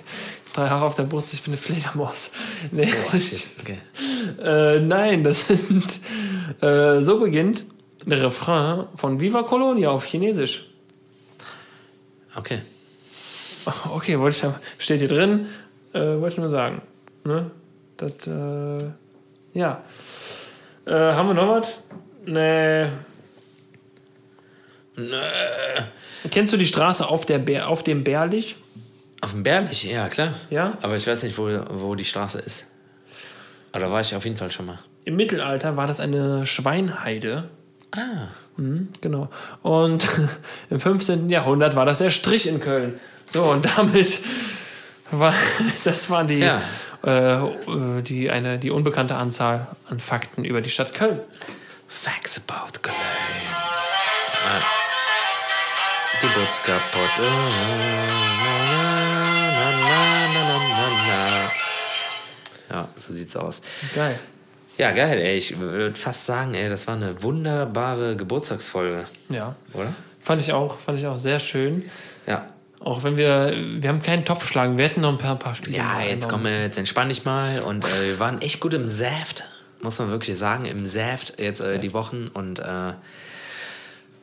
Drei Haare auf der Brust, ich bin eine Fledermaus. Nee. Okay. Äh, nein, das sind. Äh, so beginnt der Refrain von Viva Colonia auf Chinesisch. Okay. Okay, wollte ich steht hier drin, äh, wollte ich nur sagen. Ne? Das, äh, ja. Äh, haben wir noch was? Nee. Kennst du die Straße auf, der Bär, auf dem Bärlich? Auf dem Bärlich, ja klar. Ja. Aber ich weiß nicht, wo, wo die Straße ist. Aber da war ich auf jeden Fall schon mal. Im Mittelalter war das eine Schweinheide. Ah. Mhm, genau. Und im 15. Jahrhundert war das der Strich in Köln. So, und damit war das waren die, Ja. äh, die, eine, die unbekannte Anzahl an Fakten über die Stadt Köln. Facts about Köln. Ah. Geburtskaputt. Oh, na, na, na, na, na, na, na. Ja, so sieht's aus. Geil. Ja, geil, ey. Ich würde fast sagen, ey, das war eine wunderbare Geburtstagsfolge, Ja. oder? Fand ich auch, fand ich auch sehr schön. Ja. Auch wenn wir, wir haben keinen Topf schlagen, wir hätten noch ein paar, ein paar Spiele. Ja, jetzt komm, jetzt entspann dich mal. Und äh, wir waren echt gut im Saft, muss man wirklich sagen, im Saft jetzt äh, die Wochen. Und äh,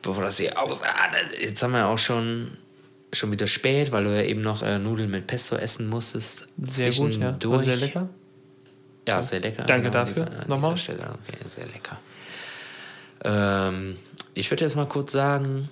bevor das hier ausartet, jetzt haben wir auch schon, schon wieder spät, weil du ja eben noch äh, Nudeln mit Pesto essen musstest. Sehr gut, ja. Zwischendurch. sehr lecker. Ja, sehr lecker. Danke Genau, dafür. Dieser, Nochmal. dieser. Okay, sehr lecker. Ähm, ich würde jetzt mal kurz sagen,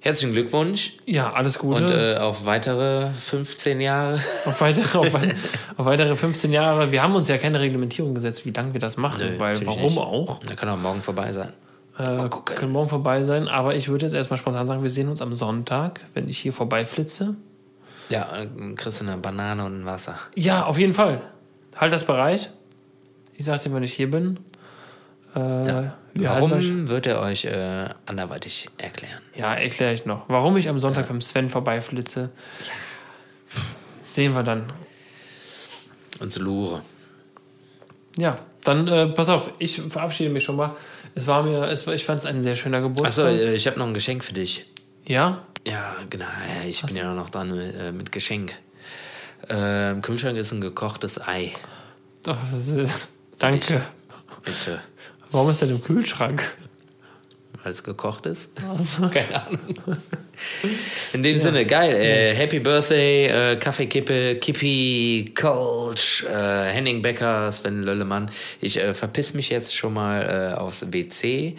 herzlichen Glückwunsch Ja, alles Gute. und äh, auf weitere 15 Jahre. auf, weitere, auf, auf weitere 15 Jahre. Wir haben uns ja keine Reglementierung gesetzt, wie lange wir das machen, Nö, weil warum nicht. auch? Da kann auch morgen vorbei sein. Äh, können morgen vorbei sein, aber ich würde jetzt erstmal spontan sagen, wir sehen uns am Sonntag, wenn ich hier vorbeiflitze. Ja, äh, kriegst du eine Banane und ein Wasser. Ja, auf jeden Fall. Halt das bereit. Ich sag dir, wenn ich hier bin. Äh, Ja. Warum wird er euch äh, anderweitig erklären? Ja, erkläre ich noch. Warum ich am Sonntag beim Sven vorbeiflitze, sehen wir dann. Und Lure. Ja, dann äh, pass auf, ich verabschiede mich schon mal. Es war mir, es war, ich fand es ein sehr schöner Achso, Geburtstag. äh, ich habe noch ein Geschenk für dich. ja, Ja, genau. Ja, ich bin ja noch dran mit, äh, mit Geschenk. Äh, Im Kühlschrank ist ein gekochtes Ei. Doch, das ist, danke. Bitte. Warum ist denn im Kühlschrank? Weil es gekocht ist? Keine Ahnung. In dem Sinne, geil. Äh, Happy Birthday, äh, Kaffeekippe, Kippi, Coach, äh, Henning Becker, Sven Löllemann. Ich äh, verpiss mich jetzt schon mal äh, aufs WC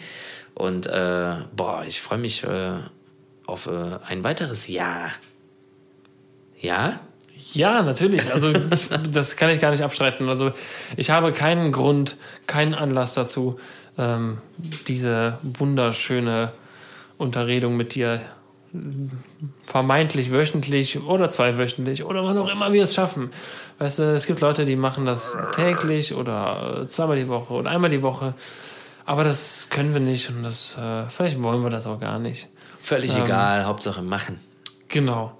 und äh, boah, ich freue mich äh, auf ein weiteres Jahr. Ja? Ja, natürlich. Also ich, das kann ich gar nicht abstreiten. Also ich habe keinen Grund, keinen Anlass dazu, ähm, diese wunderschöne Unterredung mit dir vermeintlich wöchentlich oder zweiwöchentlich oder wann auch immer wir es schaffen. Weißt du, es gibt Leute, die machen das täglich oder äh, zweimal die Woche oder einmal die Woche. Aber das können wir nicht und das, äh, vielleicht wollen wir das auch gar nicht. Völlig egal, Hauptsache machen. Genau.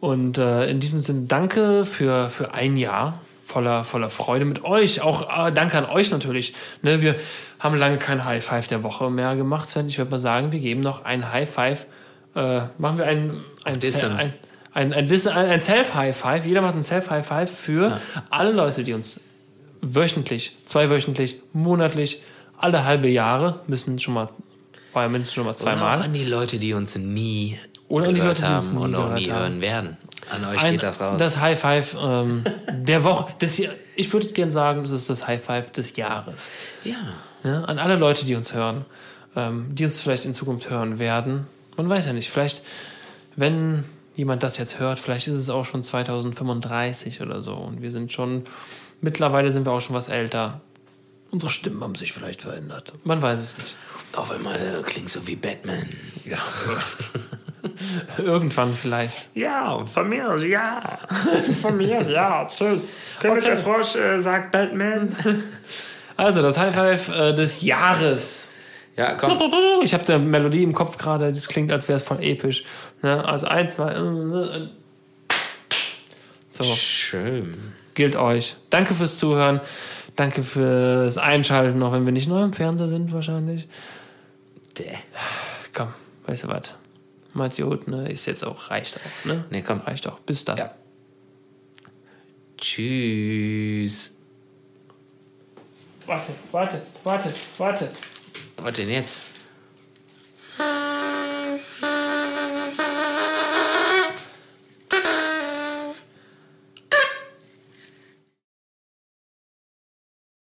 Und äh, in diesem Sinne danke für, für ein Jahr voller, voller Freude mit euch. Auch äh, danke an euch natürlich. Ne, wir haben lange kein High Five der Woche mehr gemacht, Sven. Ich würde mal sagen, wir geben noch ein High Five. Äh, machen wir ein, ein, ein, ein, ein, ein, Self-High Five. Jeder macht ein Self-High Five für alle Leute, die uns wöchentlich, zweiwöchentlich, monatlich, alle halbe Jahre müssen schon mal, war ja mindestens schon mal zweimal. auch an die Leute, die uns nie Oder an die gehört Leute, die uns haben nie und auch nie hören werden. An euch Ein- geht das raus. Das High Five ähm, der Woche. Das hier, ich würde gerne sagen, das ist das High Five des Jahres. ja. Ne? An alle Leute, die uns hören, ähm, die uns vielleicht in Zukunft hören werden. Man weiß ja nicht, vielleicht, wenn jemand das jetzt hört, vielleicht ist es auch schon 2035 oder so. Und wir sind schon, mittlerweile sind wir auch schon was älter. Unsere Stimmen haben sich vielleicht verändert. Man weiß es nicht. Auf einmal äh, klingt so wie Batman. Ja. Irgendwann vielleicht. Ja, von mir aus, ja. von mir aus, ja. Schön. König Okay. der Frosch äh, sagt Batman. Also, das High Five äh, des Jahres. Ja, komm. Ich habe eine Melodie im Kopf gerade, das klingt, als wäre es voll episch. Ne? Also eins, zwei. äh, äh. So, Schön. gilt euch. Danke fürs Zuhören. Danke fürs Einschalten, auch wenn wir nicht neu im Fernseher sind, wahrscheinlich. Däh. Komm, weißt du was? Matjot, ne, ist jetzt auch, reicht auch, ne? Ne, komm. Reicht auch. Bis dann. Ja. Tschüss. Warte, warte, warte, warte. Warte, denn jetzt? Ah.